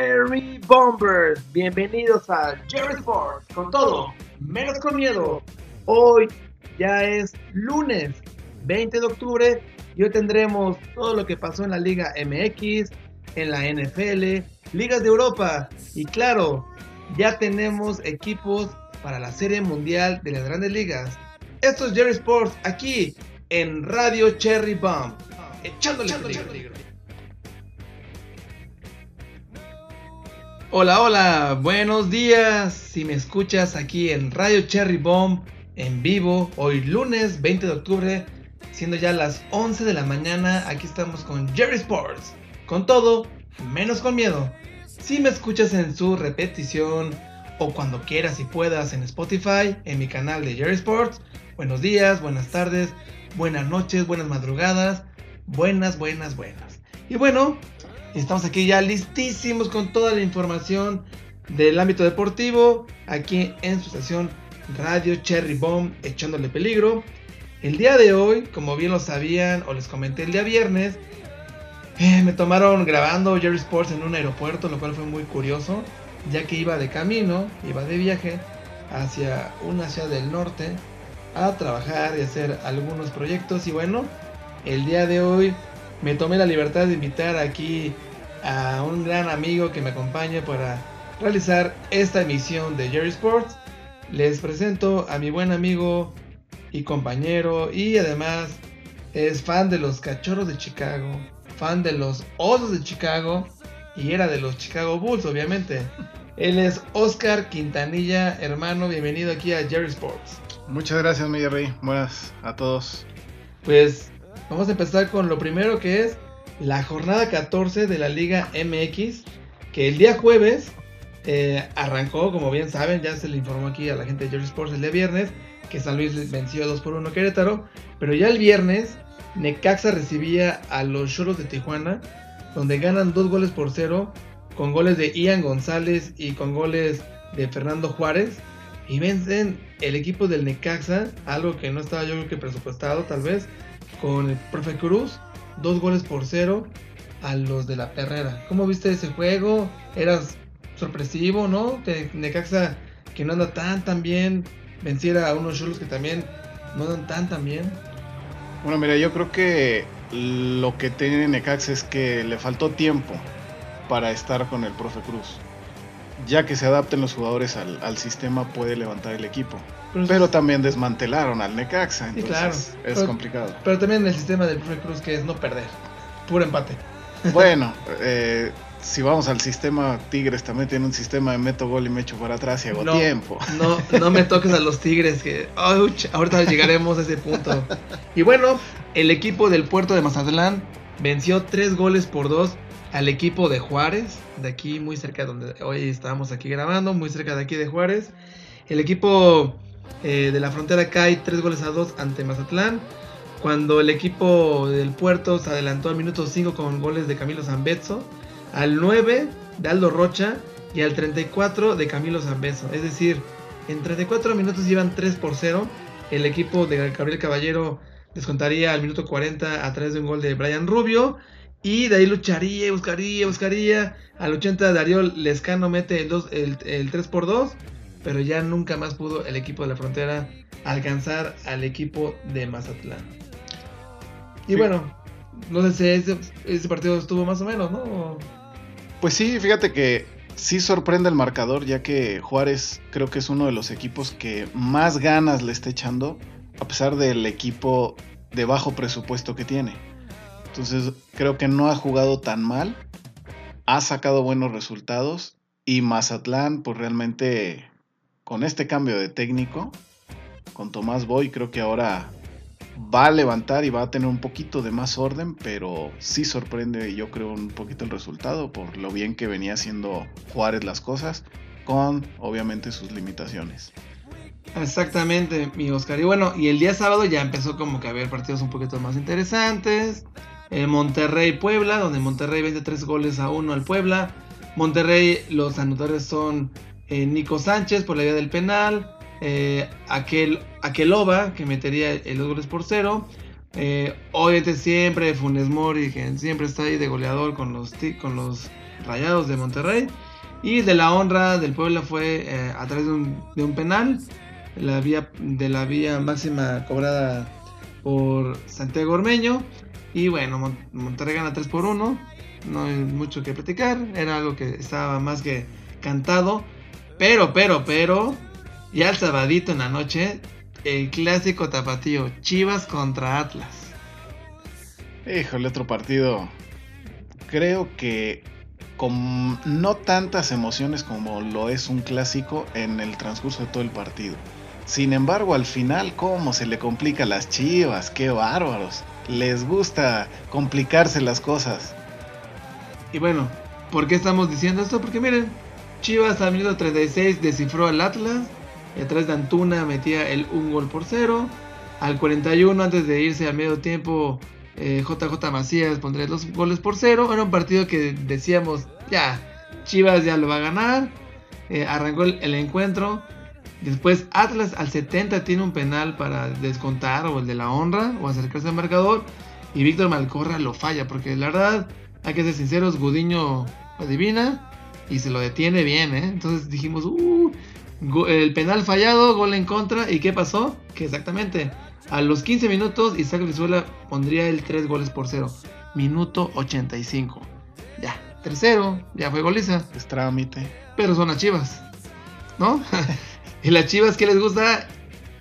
Cherry Bombers, bienvenidos a Jerry Sports, con todo, menos con miedo. Hoy ya es lunes 20 de octubre y hoy tendremos todo lo que pasó en la Liga MX, en la NFL, ligas de Europa y claro, ya tenemos equipos para la Serie Mundial de las Grandes Ligas. Esto es Jerry Sports aquí en Radio Cherry Bomb, echándole, peligro. Hola, hola, buenos días. Si me escuchas aquí en Radio Cherry Bomb en vivo, hoy lunes 20 de octubre, siendo ya las 11 de la mañana, aquí estamos con Jerry Sports. Con todo, menos con miedo. Si me escuchas en su repetición o cuando quieras y puedas en Spotify, en mi canal de Jerry Sports, buenos días, buenas tardes, buenas noches, buenas madrugadas, buenas, buenas, buenas. Y bueno, Estamos aquí ya listísimos con toda la información del ámbito deportivo aquí en su estación Radio Cherry Bomb echándole peligro. El día de hoy, como bien lo sabían o les comenté el día viernes, eh, me tomaron grabando Jerry Sports en un aeropuerto, lo cual fue muy curioso, ya que iba de camino, iba de viaje hacia una ciudad del norte a trabajar y hacer algunos proyectos y bueno, el día de hoy me tomé la libertad de invitar aquí a un gran amigo que me acompaña para realizar esta emisión de Jerry Sports. Les presento a mi buen amigo y compañero y además es fan de los Cachorros de Chicago, fan de los Osos de Chicago y era de los Chicago Bulls obviamente. Él es Oscar Quintanilla, hermano, bienvenido aquí a Jerry Sports. Muchas gracias, mi Jerry. Buenas a todos. Pues Vamos a empezar con lo primero que es la jornada 14 de la Liga MX, que el día jueves eh, arrancó, como bien saben, ya se le informó aquí a la gente de Jersey Sports el día viernes, que San Luis venció 2 por 1 Querétaro, pero ya el viernes Necaxa recibía a los Choros de Tijuana, donde ganan 2 goles por 0, con goles de Ian González y con goles de Fernando Juárez, y vencen el equipo del Necaxa, algo que no estaba yo creo que presupuestado tal vez, con el profe Cruz, dos goles por cero a los de la Perrera. ¿Cómo viste ese juego? Eras sorpresivo, ¿no? Que Necaxa, que no anda tan bien, venciera a unos chulos que también no andan tan tan bien. Bueno, mira, yo creo que lo que tiene Necaxa es que le faltó tiempo para estar con el profe Cruz ya que se adapten los jugadores al, sistema, puede levantar el equipo. Pero, también desmantelaron al Necaxa, entonces es complicado. Pero también el sistema del Profe Cruz que es no perder, puro empate. Bueno, eh, si vamos al sistema Tigres, también tiene un sistema de meto gol y me echo para atrás y hago tiempo. No, no me toques a los Tigres, que ahorita llegaremos a ese punto. Y bueno, el equipo del puerto de Mazatlán venció tres goles por dos al equipo de Juárez, de aquí muy cerca donde hoy estamos aquí grabando, muy cerca de aquí de Juárez. El equipo eh, de la frontera cae 3 goles a 2 ante Mazatlán. Cuando el equipo del puerto se adelantó al minuto 5 con goles de Camilo Zambezzo, al 9 de Aldo Rocha y al 34 de Camilo Zambeso. Es decir, en 34 minutos llevan 3 por 0. El equipo de Gabriel Caballero descontaría al minuto 40 a través de un gol de Brian Rubio. Y de ahí lucharía, buscaría, buscaría. Al 80 Darío Lescano mete el, el, 3 por 2 pero ya nunca más pudo el equipo de la frontera alcanzar al equipo de Mazatlán. Y bueno, no sé si ese, partido estuvo más o menos, ¿no? Pues sí, fíjate que sí sorprende el marcador, ya que Juárez creo que es uno de los equipos que más ganas le está echando, a pesar del equipo de bajo presupuesto que tiene. Entonces creo que no ha jugado tan mal, ha sacado buenos resultados y Mazatlán pues realmente con este cambio de técnico, con Tomás Boy creo que ahora va a levantar y va a tener un poquito de más orden, pero sí sorprende yo creo un poquito el resultado por lo bien que venía haciendo Juárez las cosas, con obviamente sus limitaciones. Exactamente, mi Oscar. Y bueno, y el día sábado ya empezó como que a haber partidos un poquito más interesantes. Monterrey Puebla, donde Monterrey vende 3 goles a 1 al Puebla. Monterrey, los anotadores son eh, Nico Sánchez por la vía del penal. Eh, aquel, Aqueloba, que metería 2 goles por 0. Eh, obviamente siempre Funes Mori, que siempre está ahí de goleador con los, con los Rayados de Monterrey. Y de la honra del Puebla fue eh, a través de un, de un penal la vía, de la vía máxima cobrada por Santiago Ormeño. Y bueno, Monterrey gana 3 por 1. No hay mucho que platicar. Era algo que estaba más que cantado. Pero, pero, pero. Ya el sabadito en la noche. El clásico tapatío. Chivas contra Atlas. Híjole, otro partido. Creo que con no tantas emociones como lo es un clásico en el transcurso de todo el partido. Sin embargo, al final, ¿cómo se le complica a las chivas? ¡Qué bárbaros! Les gusta complicarse las cosas. Y bueno, ¿por qué estamos diciendo esto? Porque miren, Chivas al minuto 36 descifró al Atlas. Y atrás de Antuna metía el un gol por cero. Al 41, antes de irse al medio tiempo, JJ eh, Macías pondría dos goles por cero. Era un partido que decíamos, ya, Chivas ya lo va a ganar. Eh, arrancó el encuentro. Después Atlas al 70 tiene un penal para descontar o el de la honra o acercarse al marcador. Y Víctor Malcorra lo falla porque la verdad, hay que ser sinceros, Gudiño adivina y se lo detiene bien. ¿eh? Entonces dijimos, uh, el penal fallado, gol en contra. ¿Y qué pasó? Que exactamente a los 15 minutos Isaac Brizuela pondría el 3 goles por 0. Minuto 85. Ya, tercero, ya fue goliza. Es trámite. Pero son las chivas, ¿no? Y las Chivas, ¿qué les gusta?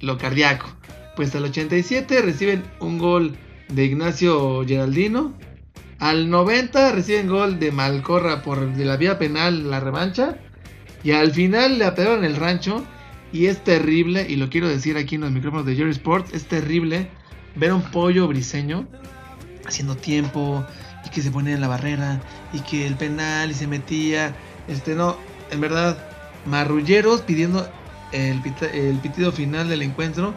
Lo cardíaco. Pues al 87 reciben un gol de Ignacio Geraldino. Al 90 reciben gol de Malcorra por de la vía penal, la revancha. Y al final le apegaron el rancho. Y es terrible, y lo quiero decir aquí en los micrófonos de Jerry Sports, es terrible ver un pollo briseño haciendo tiempo y que se ponía en la barrera y que el penal y se metía. Este no, en verdad, marrulleros pidiendo el, pitido final del encuentro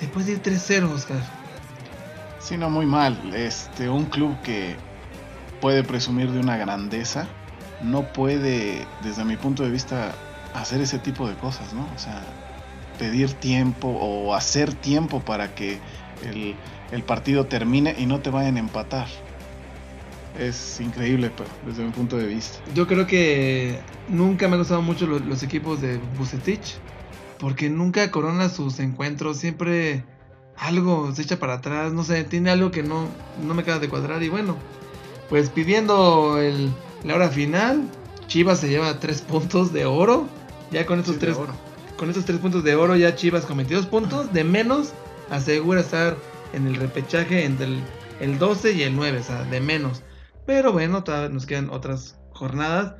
después de ir 3-0, Oscar. Sí, no, muy mal. Este, un club que puede presumir de una grandeza, no puede, desde mi punto de vista, hacer ese tipo de cosas, ¿no? O sea, pedir tiempo o hacer tiempo para que el, el partido termine y no te vayan a empatar es increíble pero, desde mi punto de vista. Yo creo que nunca me han gustado mucho los, equipos de Bucetich porque nunca corona sus encuentros, siempre algo se echa para atrás, no sé, tiene algo que no, no me acaba de cuadrar. Y bueno, pues pidiendo el, la hora final, Chivas se lleva tres puntos de oro. Ya con estos, tres, con estos tres puntos de oro, ya Chivas con 22 puntos de menos, asegura estar en el repechaje entre el, el 12 y el 9, o sea, de menos. Pero bueno, todavía nos quedan otras jornadas.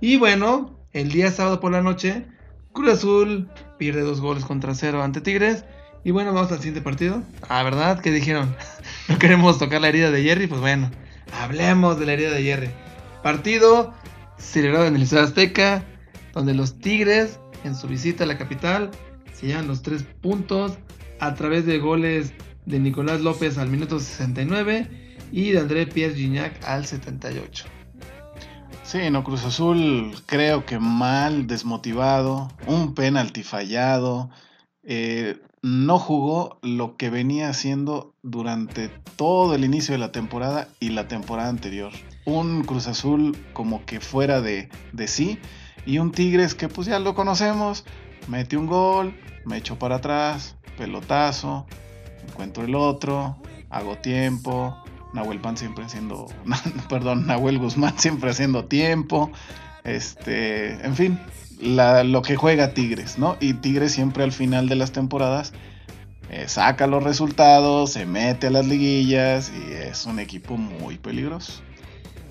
Y bueno, el día sábado por la noche Cruz Azul pierde dos goles contra cero ante Tigres. Y bueno, vamos al siguiente partido. Ah, ¿verdad? ¿Qué dijeron? no queremos tocar la herida de Jerry. Pues bueno, hablemos de la herida de Jerry. Partido celebrado en el Estadio Azteca, donde los Tigres, en su visita a la capital, se llevan los tres puntos a través de goles de Nicolás López al minuto 69 y de André Pierre Gignac al 78. Sí, no, Cruz Azul creo que mal, desmotivado, un penalti fallado, eh, no jugó lo que venía haciendo durante todo el inicio de la temporada y la temporada anterior. Un Cruz Azul como que fuera de, de sí y un Tigres que pues ya lo conocemos, mete un gol, me echo para atrás, pelotazo, encuentro el otro, hago tiempo, Nahuel Pan siempre haciendo, perdón, Nahuel Guzmán siempre haciendo tiempo, este, en fin, lo que juega Tigres, ¿no? Y Tigres siempre al final de las temporadas eh, saca los resultados, se mete a las liguillas y es un equipo muy peligroso.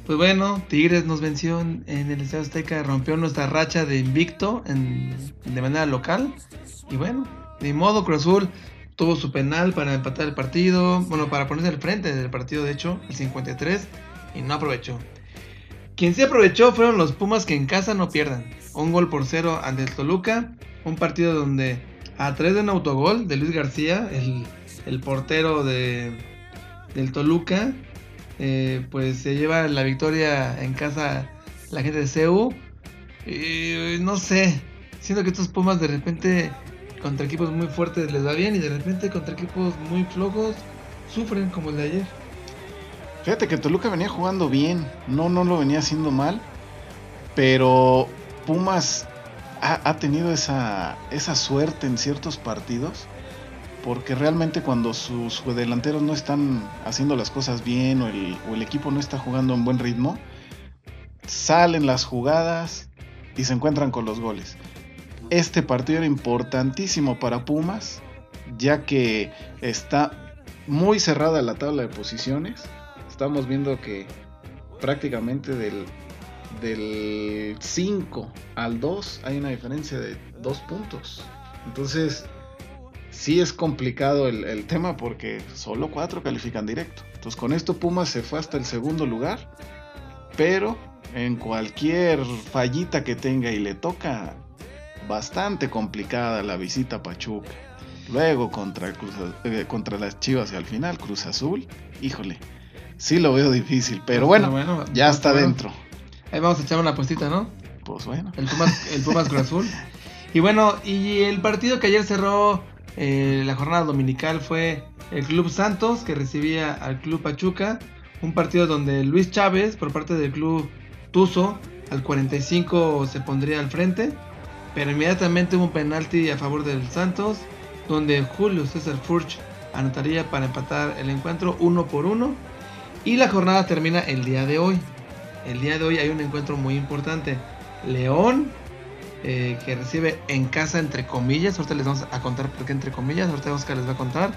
Pues bueno, Tigres nos venció en, el Estadio Azteca, rompió nuestra racha de invicto de manera local. Y bueno, de modo Cruz Azul tuvo su penal para empatar el partido, bueno, para ponerse al frente del partido, de hecho, el 53, y no aprovechó. Quien sí aprovechó fueron los Pumas que en casa no pierdan. Un gol por cero ante el Toluca, un partido donde a través de un autogol de Luis García, el, portero de, del Toluca, eh, pues se lleva la victoria en casa la gente de CEU. Y no sé, siento que estos Pumas de repente contra equipos muy fuertes les va bien y de repente contra equipos muy flojos sufren como el de ayer. Fíjate que Toluca venía jugando bien, no, no lo venía haciendo mal, Pero Pumas ha, tenido esa, esa suerte en ciertos partidos porque realmente cuando sus delanteros no están haciendo las cosas bien o el, o el, equipo no está jugando en buen ritmo, salen las jugadas y se encuentran con los goles. Este partido era importantísimo para Pumas, ya que está muy cerrada la tabla de posiciones. Estamos viendo que prácticamente del, del 5 al 2 hay una diferencia de 2 puntos. Entonces, sí es complicado el, tema porque solo 4 califican directo. Entonces, con esto Pumas se fue hasta el segundo lugar, pero en cualquier fallita que tenga y le toca bastante complicada la visita a Pachuca. Luego contra, eh, contra las Chivas y al final Cruz Azul, híjole, sí lo veo difícil, pero bueno, ya está dentro. Ahí vamos a echar una puestita, ¿no? Pues bueno. El Pumas, el Pumas Cruz Azul. Y bueno, y el partido que ayer cerró eh, la jornada dominical fue el Club Santos, que recibía al Club Pachuca. Un partido donde Luis Chávez, por parte del Club Tuzo, al 45 se pondría al frente. Pero inmediatamente hubo un penalti a favor del Santos, donde Julio César Furch anotaría para empatar el encuentro uno por uno. Y la jornada termina el día de hoy el día de hoy hay un encuentro muy importante. León, eh, que recibe en casa entre comillas, ahorita les vamos a contar por qué entre comillas, ahorita Oscar les va a contar.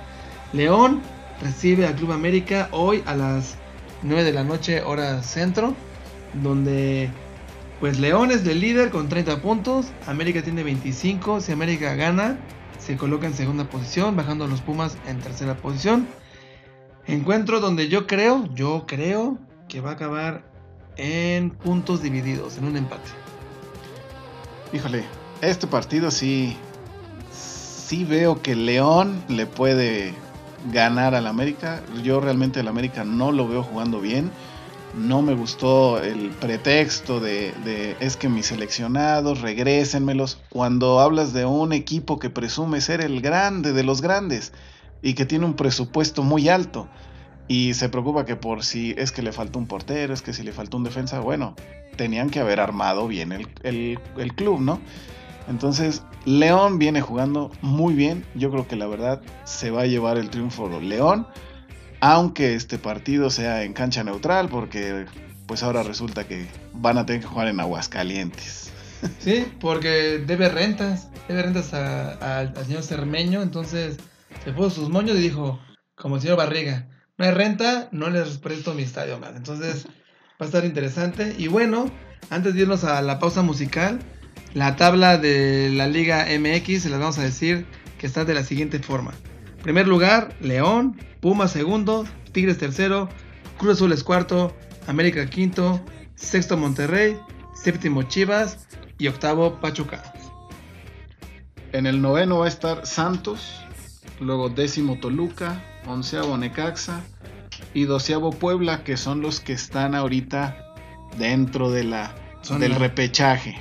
León recibe al Club América hoy a las 9 de la noche hora centro, donde pues León es el líder con 30 puntos, América tiene 25, si América gana se coloca en segunda posición, bajando los Pumas en tercera posición. Encuentro donde yo creo, yo creo que va a acabar en puntos divididos, en un empate. Híjole, este partido sí, sí veo que León le puede ganar al América. Yo realmente el América no lo veo jugando bien. No me gustó el pretexto de, de, es que mis seleccionados, regrésenmelos. Cuando hablas de un equipo que presume ser el grande de los grandes y que tiene un presupuesto muy alto y se preocupa que por si es que le faltó un portero, es que si le faltó un defensa, bueno, tenían que haber armado bien el, club, ¿no? Entonces, León viene jugando muy bien. Yo creo que la verdad se va a llevar el triunfo León. Aunque este partido sea en cancha neutral, porque pues ahora resulta que van a tener que jugar en Aguascalientes. Sí, porque debe rentas, debe rentas al señor Cermeño, entonces se puso sus moños y dijo, como el señor Barriga, no hay renta, no les presto mi estadio más. Entonces va a estar interesante. Y bueno, antes de irnos a la pausa musical, la tabla de la Liga MX se las vamos a decir que está de la siguiente forma. Primer lugar, León, Puma segundo, Tigres tercero, Cruz Azul es cuarto, América quinto, sexto Monterrey, séptimo Chivas y octavo Pachuca. En el noveno va a estar Santos, luego décimo Toluca, onceavo Necaxa y doceavo Puebla, que son los que están ahorita dentro de la, del repechaje.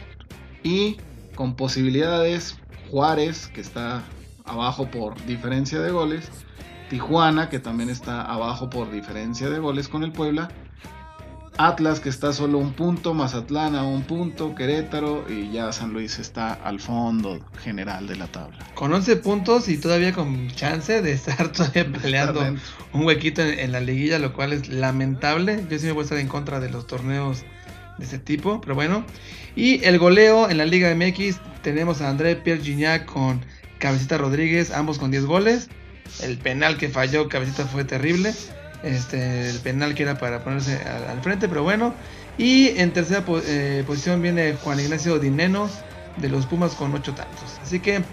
Y con posibilidades Juárez, que está abajo por diferencia de goles, Tijuana, que también está abajo por diferencia de goles con el Puebla, Atlas que está solo un punto, Mazatlán a un punto, Querétaro y ya San Luis está al fondo general de la tabla. Con 11 puntos y todavía con chance de estar todavía peleando un huequito en, la liguilla, lo cual es lamentable. Yo sí me voy a estar en contra de los torneos de ese tipo, pero bueno. Y el goleo en la Liga MX tenemos a André Pierre Gignac con Cabecita Rodríguez, ambos con 10 goles. El penal que falló Cabecita fue terrible este, el penal que era para ponerse al, frente, pero bueno. Y en tercera eh, posición viene Juan Ignacio Dineno de los Pumas con 8 tantos. Así que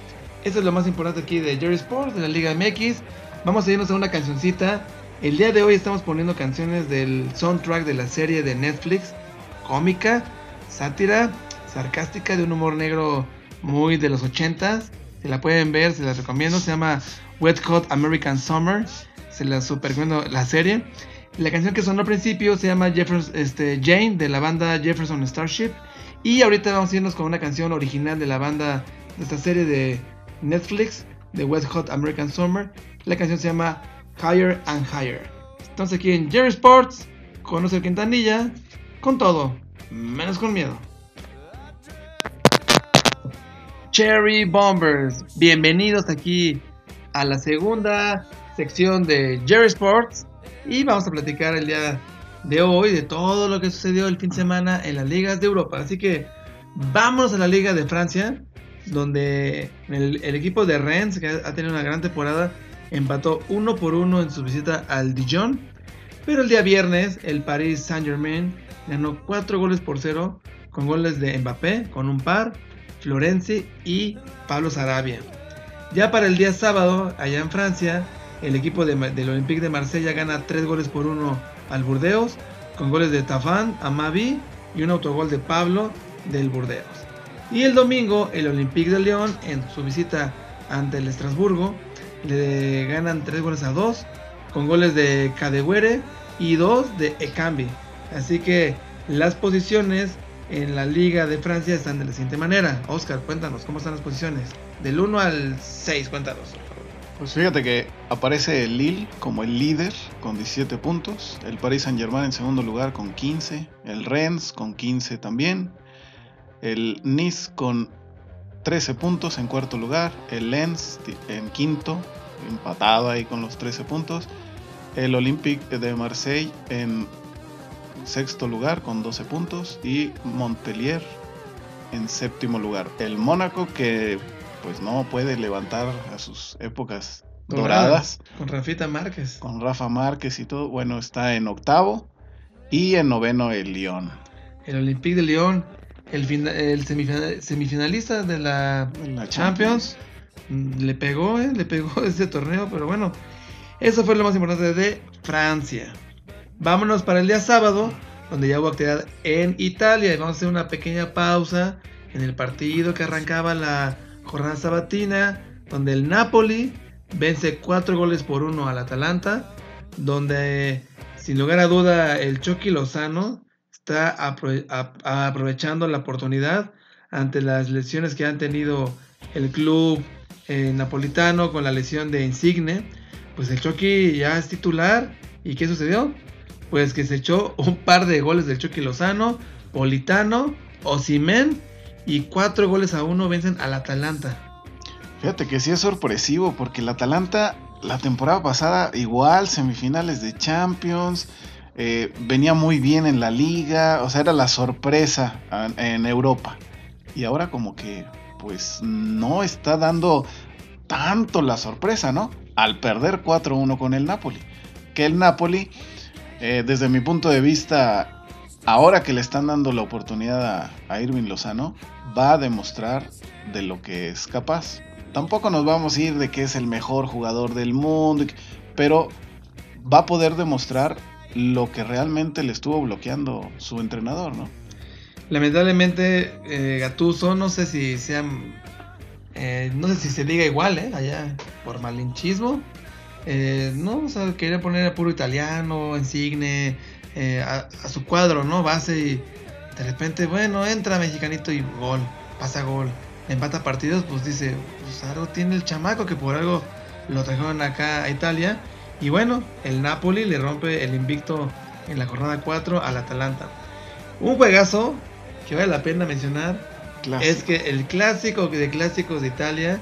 eso es lo más importante aquí de Jerry Sports, de la Liga MX. Vamos a irnos a una cancioncita. El día de hoy estamos poniendo canciones del soundtrack de la serie de Netflix, cómica, sátira, sarcástica, de un humor negro muy de los 80s. Si la pueden ver, se las recomiendo. Se llama Wet Hot American Summer se la super la serie. La canción que sonó al principio se llama Jefferson, este, Jane de la banda Jefferson Starship. Y ahorita vamos a irnos con una canción original de la banda de esta serie de Netflix, de West Hot American Summer. La canción se llama Higher and Higher. Entonces aquí en Jerry Sports, conoce el Quintanilla, con todo, menos con miedo. Cherry Bombers. Bienvenidos aquí a la segunda sección de Jerry Sports y vamos a platicar el día de hoy de todo lo que sucedió el fin de semana en las ligas de Europa. Así que vámonos a la liga de Francia, donde el, equipo de Rennes, que ha tenido una gran temporada, empató uno por uno en su visita al Dijon. Pero el día viernes el Paris Saint Germain ganó 4 goles por 0 con goles de Mbappé, con un par, Florenzi y Pablo Sarabia. Ya para el día sábado, allá en Francia, el equipo del Olympique de Marsella gana 3 goles por 1 al Burdeos, con goles de Tafán, Amavi y un autogol de Pablo del Burdeos. Y el domingo, el Olympique de Lyon, en su visita ante el Estrasburgo, le ganan 3 goles a 2, con goles de Cadewere y 2 de Ekambi. Así que las posiciones en la Liga de Francia están de la siguiente manera. Oscar, cuéntanos, ¿cómo están las posiciones? Del 1 al 6, cuéntanos. Pues fíjate que aparece el Lille como el líder con 17 puntos, el Paris Saint Germain en segundo lugar con 15, el Rennes con 15 también, el Nice con 13 puntos en cuarto lugar, el Lens en quinto, empatado ahí con los 13 puntos, el Olympique de Marseille en sexto lugar con 12 puntos y Montpellier en séptimo lugar. El Mónaco que pues no puede levantar a sus épocas doradas. Con Rafita Márquez. Con Rafa Márquez y todo. Bueno, está en octavo y en noveno el Lyon. El Olympique de Lyon, el, el semifinalista de la, Champions, mm, le pegó, ¿eh? le pegó ese torneo, pero bueno, eso fue lo más importante de Francia. Vámonos para el día sábado, donde ya hubo actividad en Italia. Y vamos a hacer una pequeña pausa en el partido que arrancaba la jornada sabatina, donde el Napoli vence 4 goles por 1 al Atalanta, donde sin lugar a duda el Chucky Lozano está aprovechando la oportunidad ante las lesiones que han tenido el club eh, napolitano con la lesión de Insigne. Pues el Chucky ya es titular. ¿Y qué sucedió? pues que se echó un par de goles del Chucky Lozano, Politano, Osimen y cuatro goles a uno vencen al Atalanta. Fíjate que sí es sorpresivo porque el Atalanta la temporada pasada igual semifinales de Champions, eh, venía muy bien en la liga, o sea, era la sorpresa en Europa. Y ahora como que pues no está dando tanto la sorpresa, ¿no? Al perder 4-1 con el Napoli. Que el Napoli eh, desde mi punto de vista, ahora que le están dando la oportunidad a, Irving Lozano, va a demostrar de lo que es capaz. Tampoco nos vamos a ir de que es el mejor jugador del mundo, pero va a poder demostrar lo que realmente le estuvo bloqueando su entrenador, ¿no? Lamentablemente, eh, Gatuso, no sé si sean. Eh, no sé si se diga igual, ¿eh? Allá, por malinchismo. Eh, no, o sea, quería poner a puro italiano, insigne, eh, a, su cuadro, ¿no? Base y de repente, bueno, entra mexicanito y gol, pasa gol, empata partidos, pues dice, pues algo tiene el chamaco que por algo lo trajeron acá a Italia. Y bueno, el Napoli le rompe el invicto en la jornada 4 al Atalanta. Un juegazo que vale la pena mencionar es que el clásico de clásicos de Italia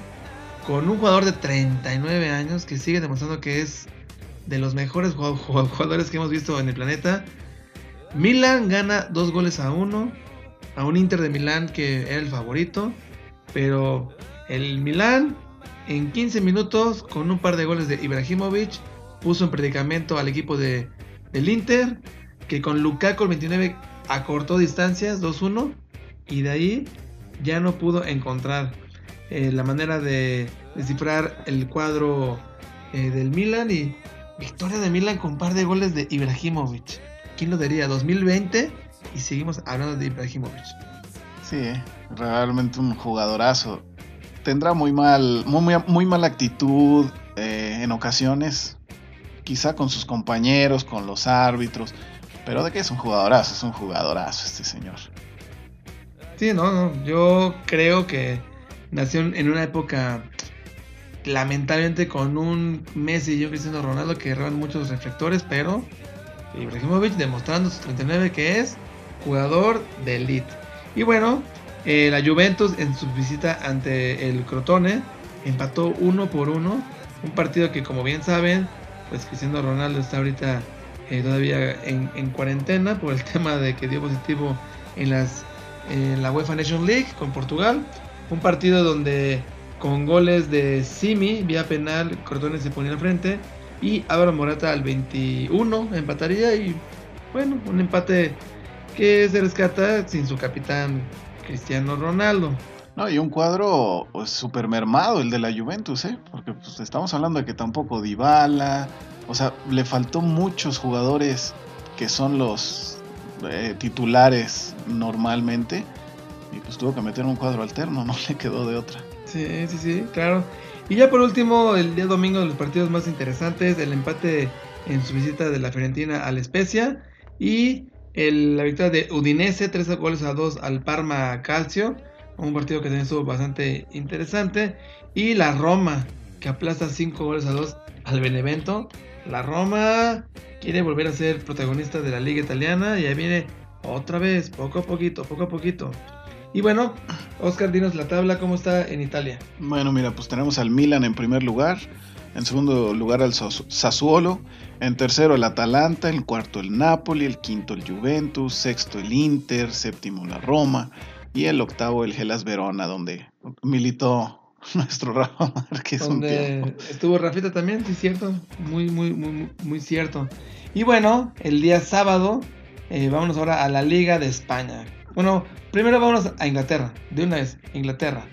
con un jugador de 39 años que sigue demostrando que es de los mejores jugadores que hemos visto en el planeta. Milan gana dos goles a uno a un Inter de Milán que era el favorito, pero el Milán en 15 minutos con un par de goles de Ibrahimovic puso en predicamento al equipo de, del Inter que con Lukaku el 29 acortó distancias 2-1 y de ahí ya no pudo encontrar eh, la manera de descifrar el cuadro eh, del Milan y victoria de Milan con un par de goles de Ibrahimovic. ¿Quién lo diría? 2020 y seguimos hablando de Ibrahimovic. Sí, eh, realmente un jugadorazo. Tendrá muy mal, muy, muy, mala actitud en ocasiones, quizá con sus compañeros, con los árbitros, pero de que es un jugadorazo, es un jugadorazo este señor. Sí, no, no, yo creo que nació en una época lamentablemente con un Messi y un Cristiano Ronaldo que roban muchos reflectores, pero Ibrahimovic demostrando sus 39 que es jugador de elite. Y bueno, Eh, la Juventus en su visita ante el Crotone empató uno por uno. Un partido que como bien saben, pues Cristiano Ronaldo está ahorita eh, todavía en, en, cuarentena por el tema de que dio positivo en, las, en la UEFA Nation League con Portugal. Un partido donde con goles de Simi, vía penal, Crotone se ponía al frente. Y Álvaro Morata al 21 empataría. Y bueno, un empate que se rescata sin su capitán Cristiano Ronaldo. No, y un cuadro pues, super mermado el de la Juventus, ¿eh? Porque pues, estamos hablando de que tampoco Dybala, o sea, le faltó muchos jugadores que son los eh, titulares normalmente y pues tuvo que meter un cuadro alterno, no le quedó de otra. Sí, sí, sí, claro. Y ya por último, el día domingo de los partidos más interesantes, el empate en su visita de la Fiorentina al Spezia y la victoria de Udinese, 3 goles a 2 al Parma Calcio, un partido que también estuvo bastante interesante. Y la Roma, que aplasta 5 goles a 2 al Benevento. La Roma quiere volver a ser protagonista de la liga italiana y ahí viene otra vez, poco a poquito, poco a poquito. Y bueno, Oscar, dinos la tabla, ¿cómo está en Italia? Bueno, mira, pues tenemos al Milan en primer lugar, en segundo lugar al Sassuolo, en tercero el Atalanta, en cuarto el Napoli, el quinto el Juventus, sexto el Inter, séptimo la Roma y el octavo el Gelas Verona, donde militó nuestro Rafa Márquez. Donde estuvo Rafita también, sí, cierto, muy, muy, muy, muy cierto. Y bueno, el día sábado, eh, vámonos ahora a la Liga de España. Bueno, primero vámonos a Inglaterra, de una vez, Inglaterra.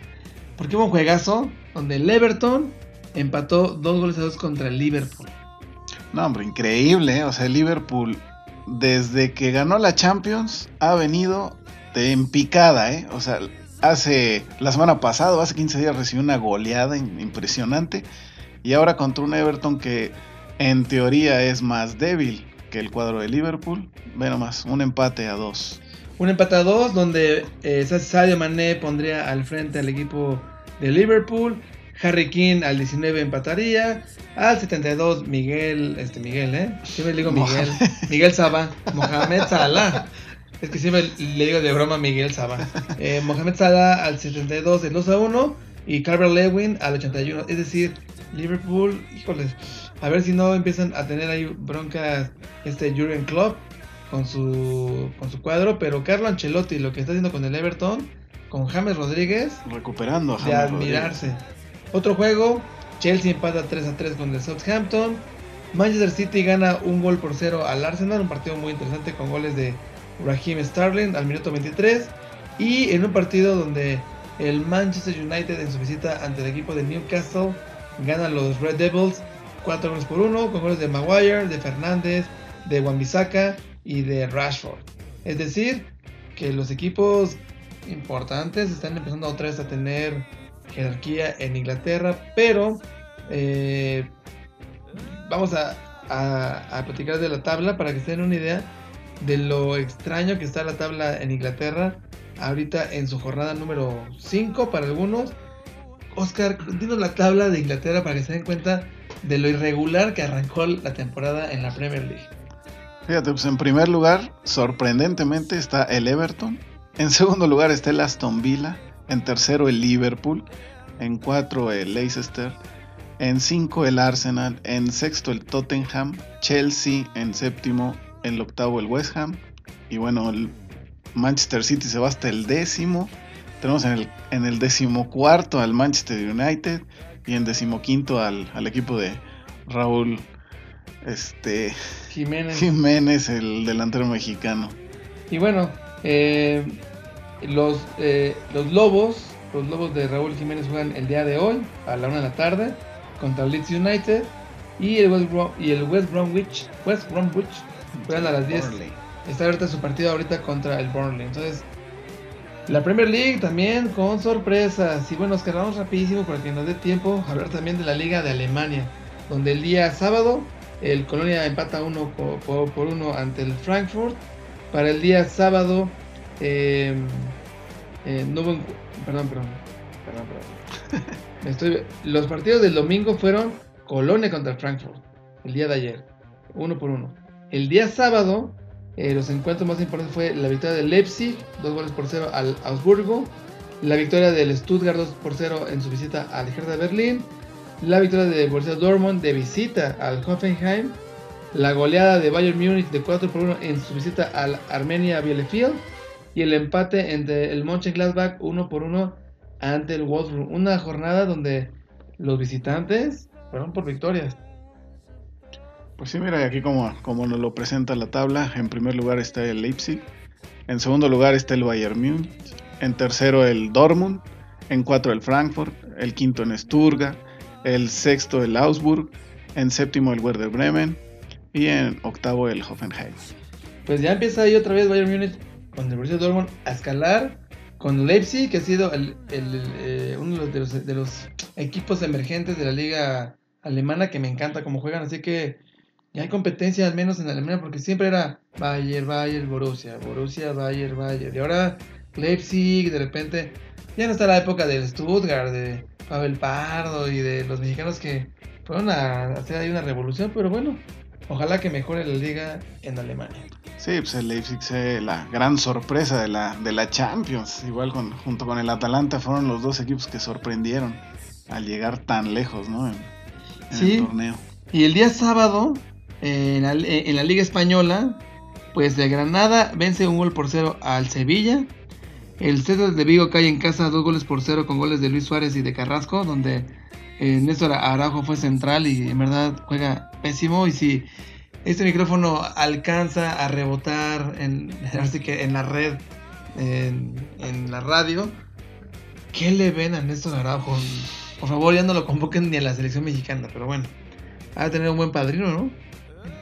Porque hubo un juegazo donde el Everton empató dos goles a dos contra el Liverpool. No, hombre, increíble, ¿eh? o sea, el Liverpool desde que ganó la Champions ha venido de en picada, ¿eh? O sea, hace la semana pasada, hace 15 días recibió una goleada impresionante y ahora contra un Everton que en teoría es más débil que el cuadro de Liverpool. Ve nomás, un empate a dos. Un empate a dos donde eh, Sadio Mané pondría al frente al equipo de Liverpool. Harry King al 19 empataría. Al 72 Miguel, este Miguel, ¿eh? Siempre le digo Miguel. Miguel Saba. Mohamed Salah. Es que siempre le digo de broma Miguel Saba. Eh, Mohamed Salah al 72 el 2 a 1. Y Carver Lewin al 81. Es decir, Liverpool, híjoles. A ver si no empiezan a tener ahí broncas este Jurgen Klopp con su, con su cuadro. Pero Carlo Ancelotti, lo que está haciendo con el Everton, con James Rodríguez. Recuperando a James De admirarse. Otro juego, Chelsea empata 3 a 3 con el Southampton. Manchester City gana un gol por cero al Arsenal, un partido muy interesante con goles de Raheem Sterling al minuto 23. Y en un partido donde el Manchester United en su visita ante el equipo de Newcastle gana los Red Devils 4 goles por 1 con goles de Maguire, de Fernández, de Wan-Bissaka y de Rashford. Es decir, que los equipos importantes están empezando otra vez a tener jerarquía en Inglaterra, pero eh, vamos a, a, platicar de la tabla para que se den una idea de lo extraño que está la tabla en Inglaterra ahorita en su jornada número 5 para algunos. Oscar, dinos la tabla de Inglaterra para que se den cuenta de lo irregular que arrancó la temporada en la Premier League. Fíjate, pues en primer lugar, sorprendentemente está el Everton. En segundo lugar está el Aston Villa. En tercero el Liverpool. En cuatro el Leicester. En cinco el Arsenal. En sexto el Tottenham. Chelsea en séptimo. En el octavo el West Ham. Y bueno, el Manchester City se va hasta el décimo. Tenemos en el, en el decimocuarto al Manchester United. Y en decimoquinto al, al equipo de Raúl este, Jiménez. Jiménez, el delantero mexicano. Y bueno, eh, los, eh, los Lobos, los Lobos de Raúl Jiménez juegan el día de hoy a la una de la tarde contra Leeds United y el West, y el West Bromwich, West Bromwich juegan a las 10. Está abierta su partido ahorita contra el Burnley. Entonces, la Premier League también con sorpresas. Y bueno, nos quedamos rapidísimo para que nos dé tiempo a hablar también de la Liga de Alemania, donde el día sábado el Colonia empata uno por, uno ante el Frankfurt. Para el día sábado Em, eh, no perdón, perdón, perdón, los partidos del domingo fueron Colonia contra Frankfurt, el día de ayer, uno por uno. El día sábado, Eh, los encuentros más importantes fue la victoria del Leipzig, dos goles por cero al Augsburgo, la victoria del Stuttgart 2 por 0 en su visita al Hertha Berlín, la victoria de Borussia Dortmund de visita al Hoffenheim, la goleada de Bayern Múnich de 4 por 1 en su visita al Armenia Bielefeld y el empate entre el Mönchengladbach 1 por 1 ante el Wolfsburg. Una jornada donde los visitantes fueron por victorias. Pues sí, mira, aquí como, como nos lo presenta la tabla, en primer lugar está el Leipzig, en segundo lugar está el Bayern Múnich, en tercero el Dortmund, en cuatro el Frankfurt, el quinto en Sturga, el sexto el Augsburg, en séptimo el Werder Bremen y en octavo el Hoffenheim. Pues ya empieza ahí otra vez Bayern Múnich con el Borussia Dortmund a escalar con Leipzig, que ha sido el, eh, uno de los, equipos emergentes de la liga alemana, que me encanta cómo juegan, así que ya hay competencia al menos en Alemania, porque siempre era Bayern, Bayern, Borussia, Borussia, Bayern, Bayern, y ahora Leipzig, de repente, ya no está la época del Stuttgart, de Pavel Pardo y de los mexicanos que fueron a hacer ahí una revolución, pero bueno, ojalá que mejore la liga en Alemania. Sí, pues el Leipzig es la gran sorpresa de la, de la Champions. Igual con, junto con el Atalanta fueron los dos equipos que sorprendieron al llegar tan lejos, ¿no? En, el torneo. Y el día sábado, en la, en la Liga Española, pues de Granada vence un gol por cero al Sevilla el César de Vigo cae en casa dos goles por cero con goles de Luis Suárez y de Carrasco, donde eh, Néstor Araujo fue central y en verdad juega pésimo. Y si este micrófono alcanza a rebotar en, así que en la red, en, la radio, ¿qué le ven a Néstor Araujo? Por favor, ya no lo convoquen ni a la selección mexicana, pero bueno, ha de tener un buen padrino, ¿no?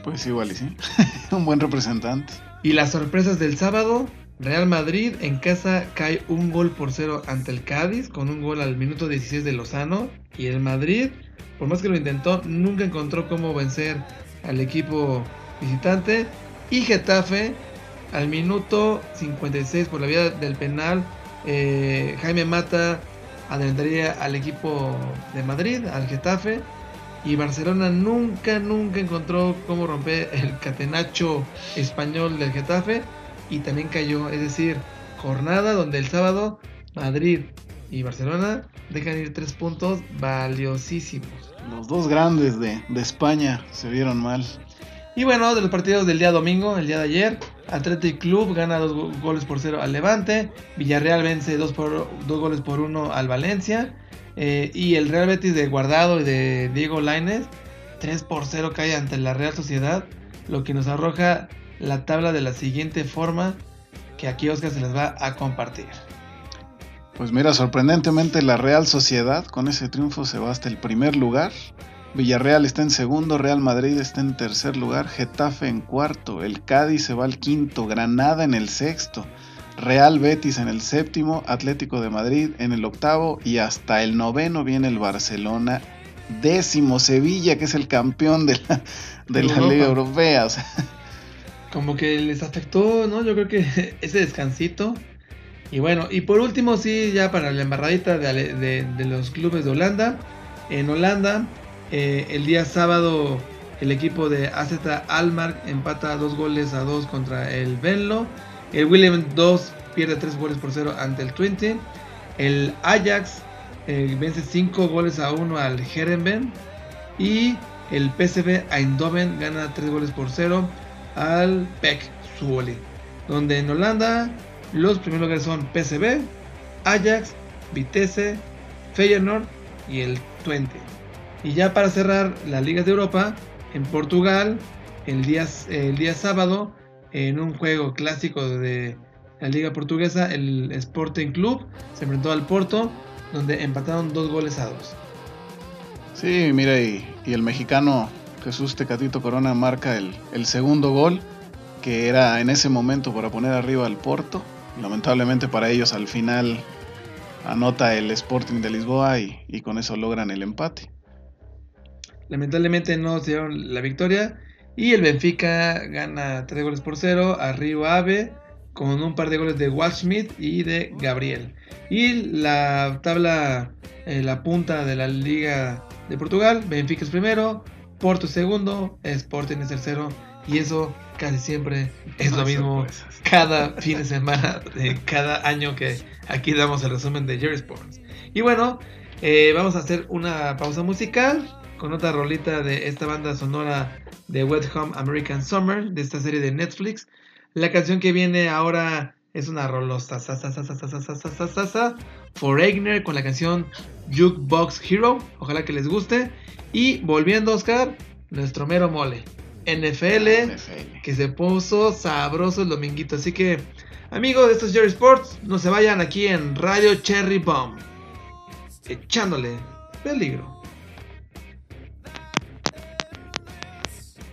Pues igual y sí, un buen representante. Y las sorpresas del sábado, Real Madrid en casa cae un gol por cero ante el Cádiz con un gol al minuto 16 de Lozano. Y el Madrid, por más que lo intentó, nunca encontró cómo vencer al equipo visitante. Y Getafe al minuto 56 por la vía del penal eh, Jaime Mata adelantaría al equipo de Madrid, al Getafe. Y Barcelona nunca, nunca encontró cómo romper el catenacho español del Getafe y también cayó, es decir, jornada donde el sábado Madrid y Barcelona dejan ir tres puntos valiosísimos. Los dos grandes de, España se vieron mal. Y bueno, de los partidos del día domingo, el día de ayer, Athletic Club gana dos goles por cero al Levante, Villarreal vence dos, por, dos goles por uno al Valencia, eh, y el Real Betis de Guardado y de Diego Lainez, 3 por 0 cae ante la Real Sociedad, lo que nos arroja la tabla de la siguiente forma que aquí Oscar se les va a compartir. Pues mira, sorprendentemente la Real Sociedad con ese triunfo se va hasta el primer lugar. Villarreal está en segundo, Real Madrid está en tercer lugar, Getafe en cuarto, el Cádiz se va al quinto, Granada en el sexto, Real Betis en el séptimo, Atlético de Madrid en el octavo y hasta el noveno viene el Barcelona, décimo Sevilla que es el campeón de la, de la Liga Europea. O sea, como que les afectó, ¿no? Yo creo que ese descansito. Y bueno, y por último, sí, ya para la embarradita de, los clubes de Holanda. En Holanda, eh, el día sábado, el equipo de AZ Almar empata dos goles a dos contra el Venlo. El William 2 pierde tres goles por cero ante el Twente. El Ajax eh, vence cinco goles a uno al Herenben. Y el PSV Eindhoven gana tres goles por cero al PEC Zwolle, donde en Holanda los primeros lugares son PSV, Ajax, Vitesse, Feyenoord y el Twente. Y ya para cerrar las ligas de Europa, en Portugal, el día, el día sábado, en un juego clásico de la liga portuguesa, el Sporting Club se enfrentó al Porto, donde empataron dos goles a dos. Sí, mira, y, y el mexicano Jesús Tecatito Corona marca el, segundo gol, que era en ese momento para poner arriba al Porto. Lamentablemente para ellos al final anota el Sporting de Lisboa y, con eso logran el empate. Lamentablemente no se dieron la victoria y el Benfica gana 3 goles por 0 arriba Ave con un par de goles de Waldschmidt y de Gabriel. Y la tabla, eh, la punta de la Liga de Portugal, Benfica es primero, Porto segundo, Sporting es tercero y eso casi siempre es lo mismo cada fin de semana de cada año que aquí damos el resumen de Jerry Sports. Y bueno, eh, vamos a hacer una pausa musical con otra rolita de esta banda sonora de Wet Home American Summer, de esta serie de Netflix. La canción que viene ahora es una rolosa Foreigner con la canción Jukebox Hero. Ojalá que les guste. Y volviendo, Oscar, nuestro mero mole. NFL, que se puso sabroso el dominguito. Así que, amigos de estos Jerry Sports, no se vayan aquí en Radio Cherry Bomb. Echándole peligro.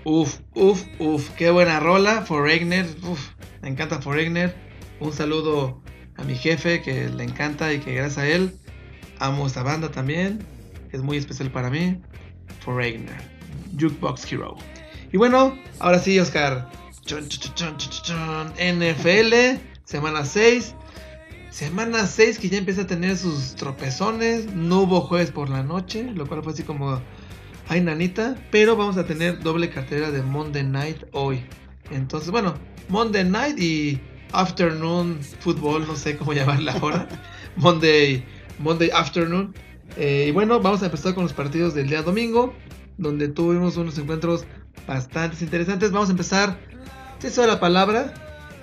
Uf, uf, uf, qué buena rola, Foreigner. Uf, me encanta Foreigner. Un saludo a mi jefe que le encanta y que gracias a él amo esta banda también. Es muy especial para mí. Foreigner, Jukebox Hero. Y bueno, ahora sí, Oscar. NFL, semana 6. Semana 6 que ya empieza a tener sus tropezones. No hubo jueves por la noche, lo cual fue así como, ay nanita. Pero vamos a tener doble cartera de Monday Night hoy. Entonces, bueno, Monday Night y Afternoon Football, no sé cómo llamarla ahora. Monday, Monday Afternoon. Eh, y bueno, vamos a empezar con los partidos del día domingo, donde tuvimos unos encuentros bastante interesantes. Vamos a empezar, si es la palabra,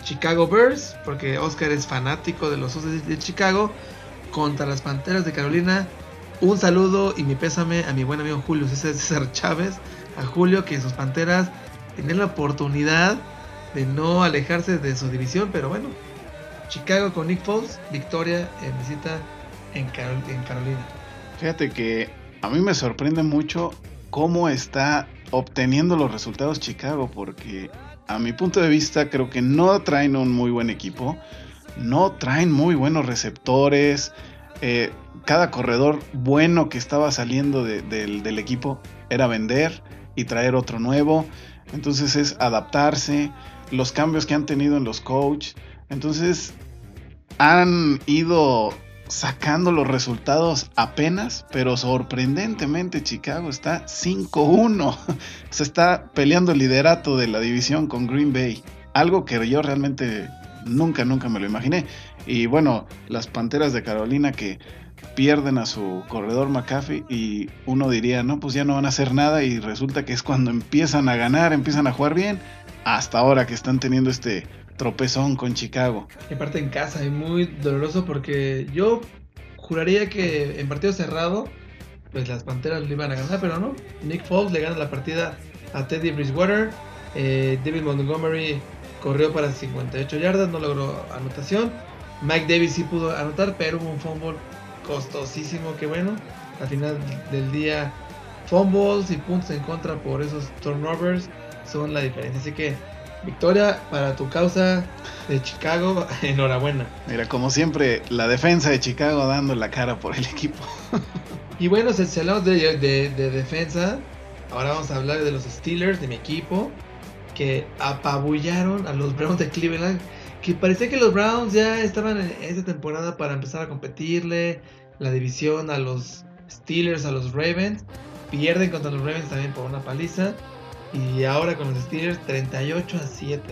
Chicago Bears, porque Oscar es fanático de los Osos de Chicago, contra las Panteras de Carolina. Un saludo y mi pésame a mi buen amigo Julio César Chávez, a Julio que sus Panteras tienen la oportunidad de no alejarse de su división, pero bueno, Chicago con Nick Foles, victoria en visita en, Carolina. Fíjate que a mí me sorprende mucho cómo está obteniendo los resultados Chicago, porque a mi punto de vista creo que no traen un muy buen equipo, no traen muy buenos receptores, eh, cada corredor bueno que estaba saliendo del equipo era vender y traer otro nuevo, entonces es adaptarse, los cambios que han tenido en los coaches, entonces han ido sacando los resultados apenas, pero sorprendentemente Chicago está 5-1. Se está peleando el liderato de la división con Green Bay. Algo que yo realmente nunca, nunca me lo imaginé. Y bueno, las Panteras de Carolina que pierden a su corredor McAfee y uno diría, no, pues ya no van a hacer nada y resulta que es cuando empiezan a ganar, empiezan a jugar bien, hasta ahora que están teniendo este tropezón con Chicago. Y aparte en casa, es muy doloroso porque yo juraría que en partido cerrado, pues las Panteras le iban a ganar, pero no. Nick Foles le gana la partida a Teddy Bridgewater. Eh, David Montgomery corrió para 58 yardas, no logró anotación. Mike Davis sí pudo anotar, pero hubo un fumble costosísimo que bueno. Al final del día, fumbles y puntos en contra por esos turnovers son la diferencia. Así que Victoria para tu causa de Chicago, enhorabuena. Mira, como siempre, la defensa de Chicago dando la cara por el equipo. y bueno, si hablamos de, de, defensa, ahora vamos a hablar de los Steelers, de mi equipo, que apabullaron a los Browns de Cleveland, que parecía que los Browns ya estaban en esta temporada para empezar a competirle la división a los Steelers, a los Ravens. Pierden contra los Ravens también por una paliza. Y ahora con los Steelers 38 a 7.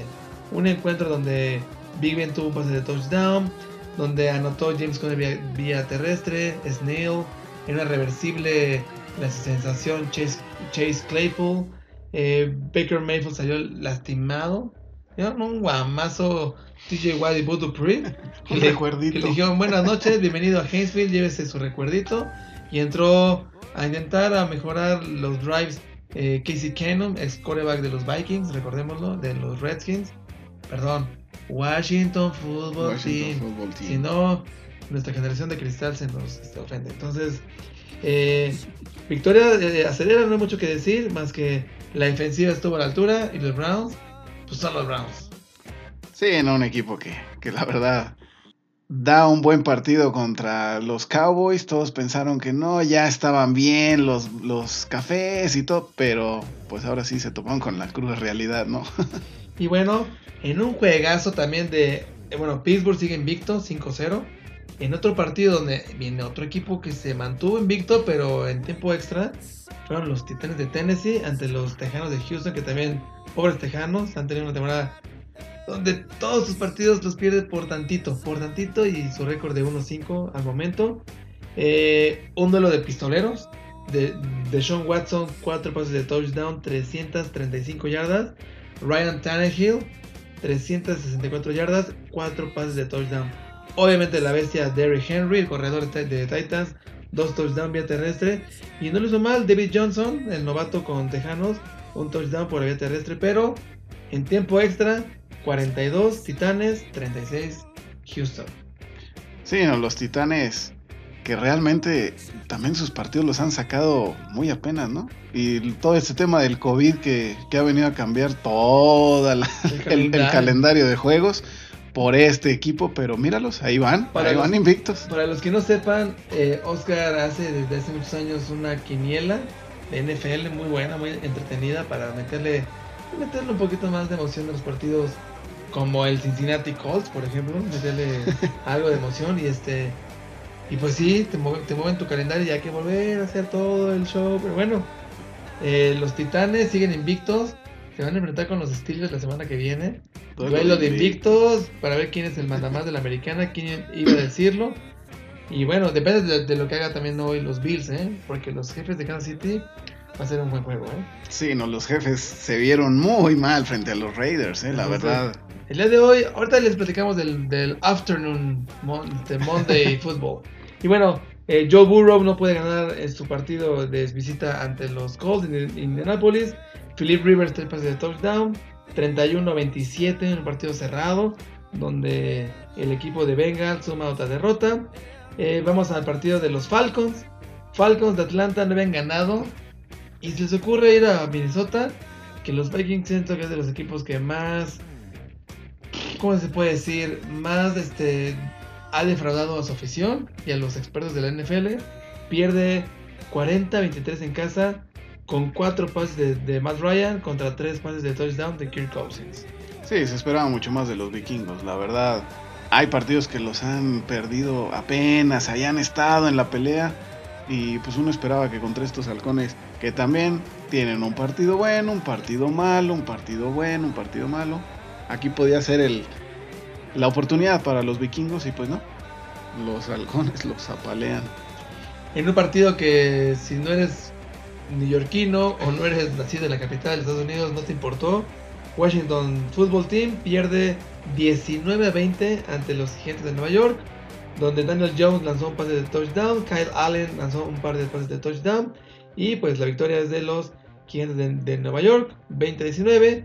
Un encuentro donde Big Ben tuvo un pase de touchdown, donde anotó James Conner vía, terrestre, Snail, en una reversible la sensación Chase, Chase Claypool, eh, Baker Mayfield salió lastimado, un guamazo TJ White y Budu un recuerdito. le dijeron buenas noches, bienvenido a Hainesville, llévese su recuerdito y entró a intentar a mejorar los drives eh, Casey Cannon, ex coreback de los Vikings, recordémoslo, de los Redskins. Perdón, Washington Football, Team. Si no, nuestra generación de cristal se nos ofende. Entonces, eh, victoria eh, acelera, no hay mucho que decir, más que la defensiva estuvo a la altura y los Browns, pues son los Browns. Sí, en un equipo que, que la verdad da un buen partido contra los Cowboys. Todos pensaron que no, ya estaban bien los, los cafés y todo, pero pues ahora sí se toparon con la cruda realidad, ¿no? y bueno, en un juegazo también de, eh, bueno, Pittsburgh sigue invicto, 5-0. En otro partido donde viene otro equipo que se mantuvo invicto, pero en tiempo extra, fueron los Titanes de Tennessee ante los Tejanos de Houston, que también, pobres Tejanos, han tenido una temporada donde todos sus partidos los pierde por tantito, por tantito y su récord de 1-5 al momento. Eh, un duelo de pistoleros de, Sean Watson, 4 pases de touchdown, 335 yardas. Ryan Tannehill, 364 yardas, 4 pases de touchdown. Obviamente la bestia Derrick Henry, el corredor de Titans, 2 touchdowns vía terrestre. Y no lo hizo mal David Johnson, el novato con Tejanos, un touchdown por vía terrestre. Pero en tiempo extra, 42 Titanes, 36 Houston. Sí, no, los Titanes que realmente también sus partidos los han sacado muy apenas, ¿no? Y todo este tema del COVID que, ha venido a cambiar todo el, calendario. de juegos por este equipo, pero míralos, ahí van, ahí van invictos. Para los que no sepan, eh, Oscar hace desde hace muchos años una quiniela de NFL muy buena, muy entretenida para meterle, meterle un poquito más de emoción a los partidos como el Cincinnati Colts, por ejemplo, meterle algo de emoción y este y pues sí, te, mueven, te mueven tu calendario y hay que volver a hacer todo el show. Pero bueno, eh, los Titanes siguen invictos. Se van a enfrentar con los Steelers la semana que viene. Duelo de invictos para ver quién es el mandamás de la americana, quién iba a decirlo. Y bueno, depende de, lo que haga también hoy los Bills, ¿eh? Porque los jefes de Kansas City va a ser un buen juego, ¿eh? Sí, no, los jefes se vieron muy mal frente a los Raiders, ¿eh? La verdad. El día de hoy, ahorita les platicamos del, del afternoon de Monday Football. Y bueno, eh, Joe Burrow no puede ganar en su partido de visita ante los Colts en Indianapolis. Philip Rivers tres pases de touchdown. 31-27 en un partido cerrado donde el equipo de Bengals suma otra derrota. Eh, vamos al partido de los Falcons. Falcons de Atlanta no habían ganado. Y se les ocurre ir a Minnesota. Que los Vikings siento que es de los equipos que más. ¿Cómo se puede decir? Más este, ha defraudado a su afición y a los expertos de la NFL. Pierde 40-23 en casa con 4 pases de, Matt Ryan contra 3 pases de touchdown de Kirk Cousins. Sí, se esperaba mucho más de los vikingos, la verdad. Hay partidos que los han perdido apenas, hayan estado en la pelea. Y pues uno esperaba que contra estos halcones, que también tienen un partido bueno, un partido malo, un partido bueno, un partido malo. Aquí podía ser el, la oportunidad para los vikingos y pues no, los halcones los apalean. En un partido que si no eres neoyorquino o no eres nacido en la capital de Estados Unidos no te importó, Washington Football Team pierde 19 a 20 ante los Gigantes de Nueva York, donde Daniel Jones lanzó un pase de touchdown, Kyle Allen lanzó un par de pases de touchdown y pues la victoria es de los Gigantes de, de Nueva York 20-19.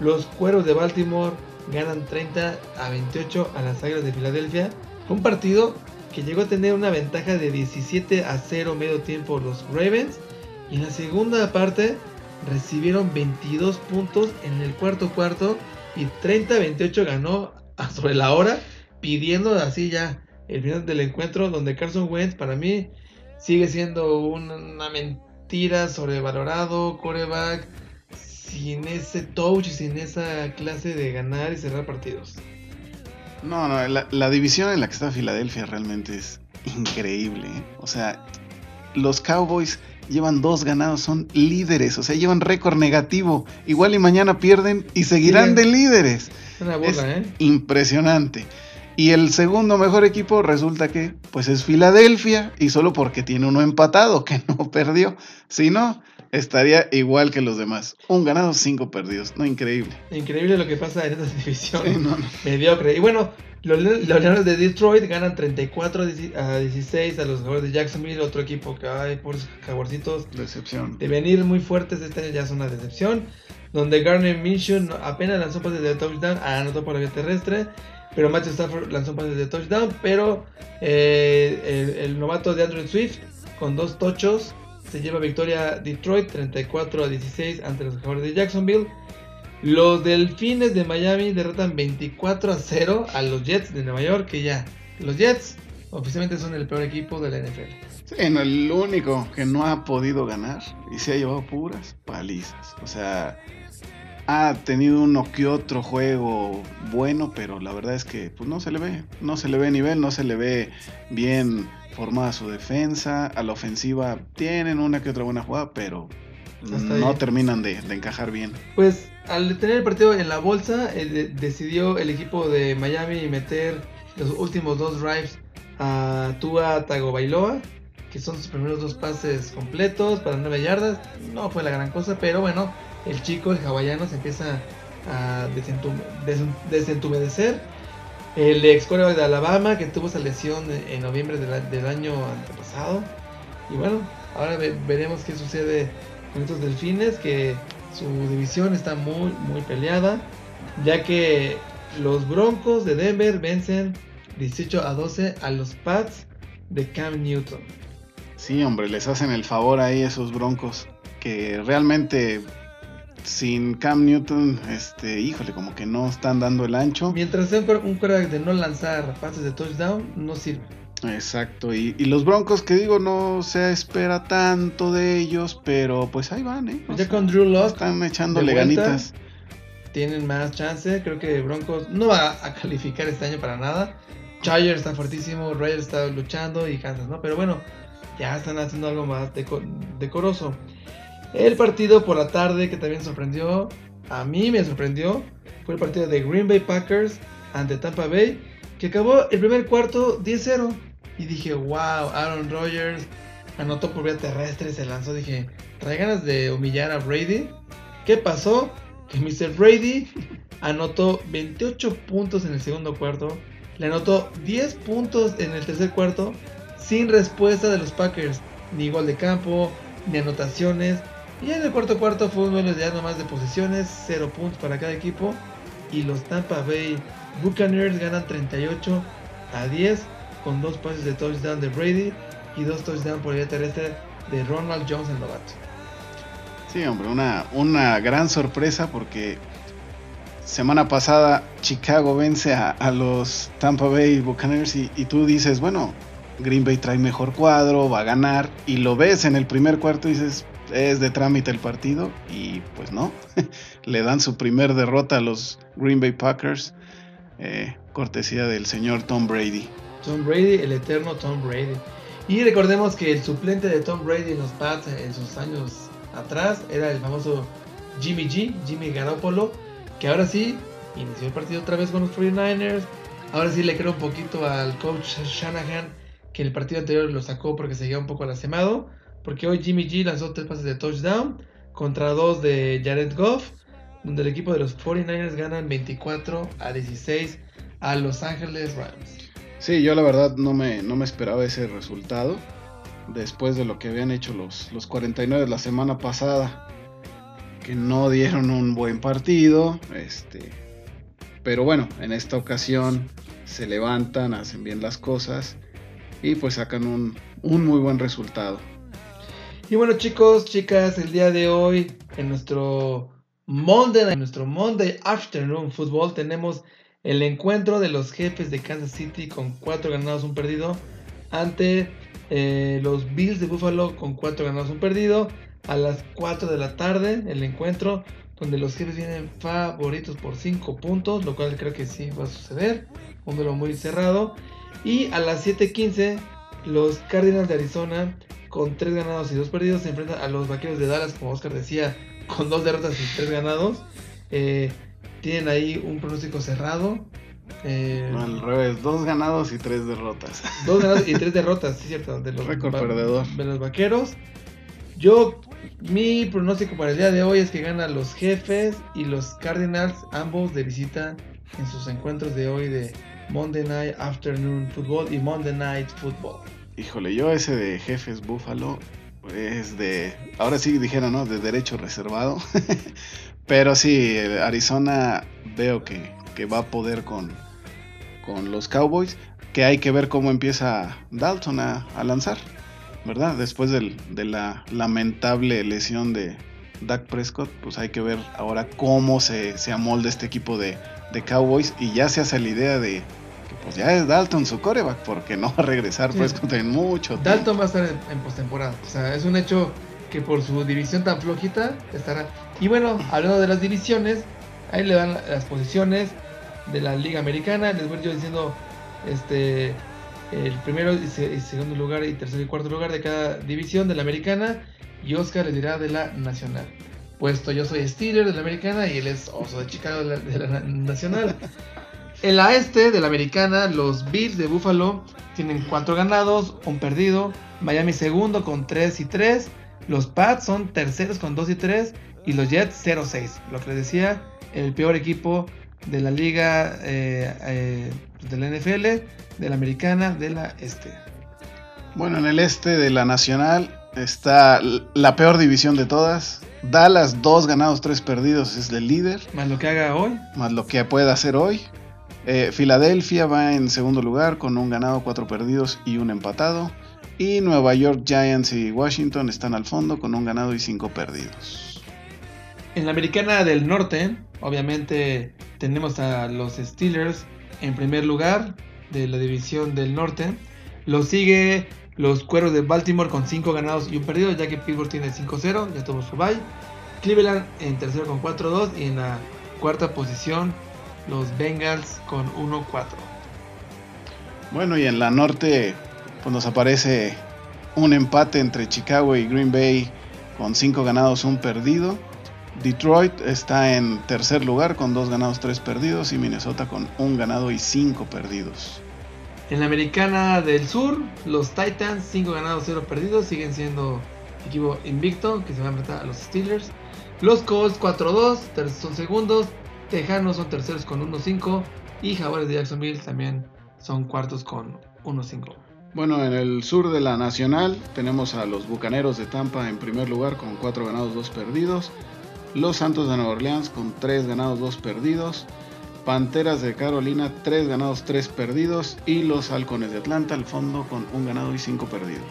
Los Cueros de Baltimore ganan 30 a 28 a las Águilas de Filadelfia. Un partido que llegó a tener una ventaja de 17 a 0 medio tiempo los Ravens. Y en la segunda parte recibieron 22 puntos en el cuarto cuarto y 30 a 28 ganó sobre la hora, pidiendo así ya el final del encuentro donde Carson Wentz para mí sigue siendo una mentira sobrevalorado, coreback sin ese touch y sin esa clase de ganar y cerrar partidos. No, no, la, división en la que está Filadelfia realmente es increíble. ¿eh? O sea, los Cowboys llevan dos ganados, son líderes, o sea, llevan récord negativo. Igual y mañana pierden y seguirán de líderes. Una bola, ¿eh? Impresionante. Y el segundo mejor equipo resulta que pues es Filadelfia y solo porque tiene uno empatado que no perdió. Si no, estaría igual que los demás. Un ganado, cinco perdidos. No, increíble. Increíble lo que pasa en esta división. Mediocre. Y bueno, los, Leones de Detroit ganan 34 a 16 a los jugadores de Jacksonville, otro equipo que hay por jaguarcitos. Decepción. De venir muy fuertes este año ya es una decepción. Donde Garner Minshew apenas lanzó pases de touchdown, anotó por la vía terrestre. Pero Matthew Stafford lanzó pases de touchdown. Pero eh, el, el novato de Andrew Swift con dos tochos se lleva victoria Detroit 34 a 16 ante los jugadores de Jacksonville. Los Delfines de Miami derrotan 24 a 0 a los Jets de Nueva York, que ya los Jets oficialmente son el peor equipo de la NFL. Sí, el único que no ha podido ganar y se ha llevado puras palizas. O sea, ha tenido uno que otro juego bueno, pero la verdad es que pues no se le ve, no se le ve nivel, no se le ve bien formada su defensa. A la ofensiva tienen una que otra buena jugada, pero no terminan de, encajar bien. Pues al tener el partido en la bolsa, eh, decidió el equipo de Miami meter los últimos dos drives a Tua Tagovailoa, que son sus primeros dos pases completos para 9 yardas. No fue la gran cosa, pero bueno, el chico, el hawaiano, se empieza a desentumedecer. El ex de Alabama, que tuvo esa lesión en noviembre del, año antepasado. Y bueno, ahora veremos qué sucede con estos delfines, que su división está muy, muy peleada, ya que los Broncos de Denver vencen 18 a 12 a los Pats de Cam Newton. Sí, hombre, les hacen el favor ahí esos Broncos, que realmente sin Cam Newton, este, híjole, como que no están dando el ancho. Mientras sea un quarterback de no lanzar pases de touchdown, no sirve. Exacto, y, los Broncos que digo no se espera tanto de ellos, pero pues ahí van, ¿eh? ya con Drew Locke están echándole ganitas. Tienen más chance, creo que Broncos no va a calificar este año para nada. Chargers está fuertísimo, Raiders está luchando y Kansas, ¿no? Pero bueno, ya están haciendo algo más decoroso. El partido por la tarde que también sorprendió, a mí me sorprendió, fue el partido de Green Bay Packers ante Tampa Bay, que acabó el primer cuarto 10-0. Y dije, wow, Aaron Rodgers anotó por vía terrestre, se lanzó. Dije, trae ganas de humillar a Brady. ¿Qué pasó? Que Mr. Brady anotó 28 puntos en el segundo cuarto, le anotó 10 puntos en el tercer cuarto, sin respuesta de los Packers, ni gol de campo, ni anotaciones. Y en el cuarto cuarto fue un duelo de nomás de posiciones, 0 puntos para cada equipo. Y los Tampa Bay Buccaneers ganan 38 a 10 con dos pases de touchdown de Brady y dos touchdowns por vía terrestre de Ronald Jones en novato. Sí, hombre, una, una gran sorpresa porque semana pasada Chicago vence a, los Tampa Bay Buccaneers y, y, tú dices, bueno, Green Bay trae mejor cuadro, va a ganar y lo ves en el primer cuarto y dices, es de trámite el partido y pues no, le dan su primer derrota a los Green Bay Packers, eh, cortesía del señor Tom Brady. Tom Brady, el eterno Tom Brady. Y recordemos que el suplente de Tom Brady en los Pats en sus años atrás era el famoso Jimmy G, Jimmy Garoppolo, que ahora sí inició el partido otra vez con los 49ers. Ahora sí le creo un poquito al coach Shanahan que el partido anterior lo sacó porque seguía un poco lastimado. Porque hoy Jimmy G lanzó tres pases de touchdown contra dos de Jared Goff, donde el equipo de los 49ers ganan 24 a 16 a Los Ángeles Rams. Sí, yo la verdad no me, no me esperaba ese resultado después de lo que habían hecho los, los 49 la semana pasada, que no dieron un buen partido, este, pero bueno, en esta ocasión se levantan, hacen bien las cosas y pues sacan un, muy buen resultado. Y bueno chicos, chicas, el día de hoy en nuestro Monday, en nuestro Monday Afternoon Football tenemos el encuentro de los jefes de Kansas City con 4 ganados, un perdido ante eh, los Bills de Buffalo con 4 ganados, un perdido. A las 4 de la tarde el encuentro donde los jefes vienen favoritos por 5 puntos, lo cual creo que sí va a suceder. Un duelo muy cerrado. Y a las 7:15, los Cardinals de Arizona, con 3 ganados y 2 perdidos, se enfrentan a los Vaqueros de Dallas, como Oscar decía, con 2 derrotas y 3 ganados. Eh, tienen ahí un pronóstico cerrado. Eh, al revés, 2 ganados y 3 derrotas. 2 ganados y 3 derrotas, sí, cierto. De los, Récord perdedor. De los Vaqueros. Yo, mi pronóstico para el día de hoy es que ganan los jefes y los Cardinals, ambos de visita en sus encuentros de hoy de Monday Night Afternoon Football y Monday Night Football. Híjole, yo ese de Jefes Búfalo es de, ahora sí dijera, ¿no? De derecho reservado. Pero sí, Arizona veo que, va a poder con, con los Cowboys, que hay que ver cómo empieza Dalton a, lanzar, ¿verdad? Después de la lamentable lesión de Dak Prescott, pues hay que ver ahora cómo se, se amolda este equipo de, de Cowboys y ya se hace la idea de que pues ya es Dalton su coreback porque no va a regresar pues en mucho Dalton va a estar en, postemporada, o sea, es un hecho que por su división tan flojita estará. Y bueno, hablando de las divisiones, ahí le dan las posiciones de la Liga Americana, les voy yo diciendo este el primero y, segundo lugar y tercer y cuarto lugar de cada división de la americana y Oscar le dirá de la nacional. Puesto yo soy Steeler de la americana y él es Oso de Chicago de la, nacional. En la este de la americana, los Bills de Buffalo tienen cuatro ganados, un perdido. Miami segundo con 3 y 3. Los Pats son terceros con 2 y 3. Y los Jets 0-6. Lo que les decía, el peor equipo de la liga eh, eh, de la NFL, de la americana, de la este. Bueno, en el este de la nacional está la peor división de todas. Dallas, dos ganados, tres perdidos, es el líder. Más lo que haga hoy. Más lo que pueda hacer hoy. Eh, Filadelfia va en segundo lugar con un ganado, cuatro perdidos y un empatado. Y Nueva York Giants y Washington están al fondo con un ganado y cinco perdidos. En la americana del norte, obviamente tenemos a los Steelers en primer lugar de la división del norte. Lo sigue los Cueros de Baltimore con 5 ganados y un perdido, ya que Pittsburgh tiene 5-0, ya tuvo su bye. Cleveland en tercero con 4-2 y en la cuarta posición los Bengals con 1-4. Bueno, y en la norte pues nos aparece un empate entre Chicago y Green Bay con 5 ganados, un perdido. Detroit está en tercer lugar con 2 ganados, 3 perdidos y Minnesota con 1 ganado y 5 perdidos. En la americana del sur, los Titans, 5 ganados, 0 perdidos, siguen siendo equipo invicto que se va a enfrentar a los Steelers. Los Colts 4-2, son segundos. Tejanos son terceros con 1-5. Y Jaguares de Jacksonville también son cuartos con 1-5. Bueno, en el sur de la Nacional tenemos a los Bucaneros de Tampa en primer lugar con 4 ganados, 2 perdidos. Los Santos de Nueva Orleans con 3 ganados, 2 perdidos. Panteras de Carolina, 3 ganados, 3 perdidos. Y los Halcones de Atlanta al fondo con un ganado y 5 perdidos.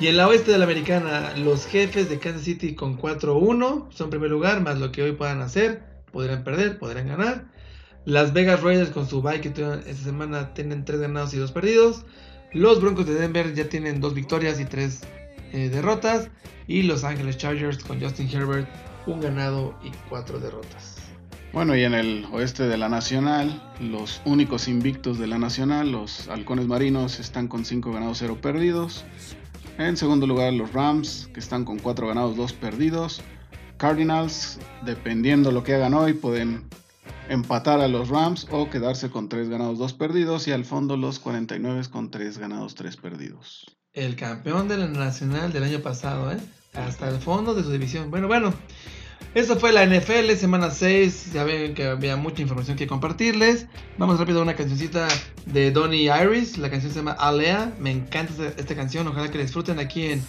Y en la oeste de la americana, los jefes de Kansas City con 4-1 son primer lugar, más lo que hoy puedan hacer. Podrían perder, podrían ganar. Las Vegas Raiders con su bye que tuvieron esta semana tienen 3 ganados y 2 perdidos. Los Broncos de Denver ya tienen 2 victorias y 3 eh, derrotas. Y Los Angeles Chargers con Justin Herbert, un ganado y 4 derrotas. Bueno, y en el oeste de la Nacional, los únicos invictos de la Nacional, los Halcones Marinos, están con 5 ganados, 0 perdidos. En segundo lugar, los Rams, que están con 4 ganados, 2 perdidos. Cardinals, dependiendo lo que hagan hoy, pueden empatar a los Rams o quedarse con 3 ganados, 2 perdidos. Y al fondo, los 49 con 3 ganados, 3 perdidos. El campeón de la Nacional del año pasado, ¿eh? Hasta el fondo de su división. Bueno, bueno. Esta fue la NFL, semana 6. Ya ven que había mucha información que compartirles. Vamos rápido a una cancioncita de Donny Iris. La canción se llama Alea. Me encanta esta, canción. Ojalá que disfruten aquí en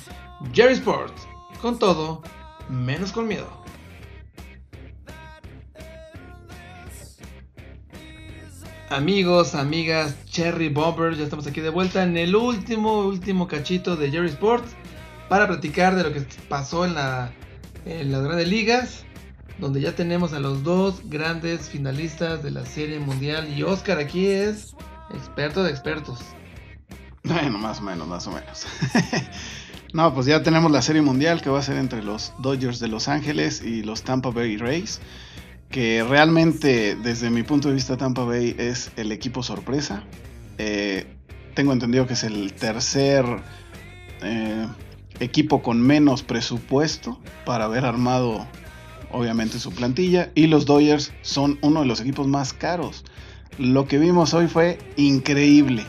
Jerry Sports. Con todo, menos con miedo. Amigos, amigas, Cherry Bombers, ya estamos aquí de vuelta en el último, último cachito de Jerry Sports para platicar de lo que pasó en la en las grandes ligas, donde ya tenemos a los dos grandes finalistas de la Serie Mundial. Y Oscar aquí es experto de expertos. Bueno, más o menos, más o menos. no, pues ya tenemos la Serie Mundial que va a ser entre los Dodgers de Los Ángeles y los Tampa Bay Rays. Que realmente, desde mi punto de vista, Tampa Bay es el equipo sorpresa. Eh, tengo entendido que es el tercer eh, equipo con menos presupuesto para haber armado obviamente su plantilla y los Dodgers son uno de los equipos más caros. Lo que vimos hoy fue increíble.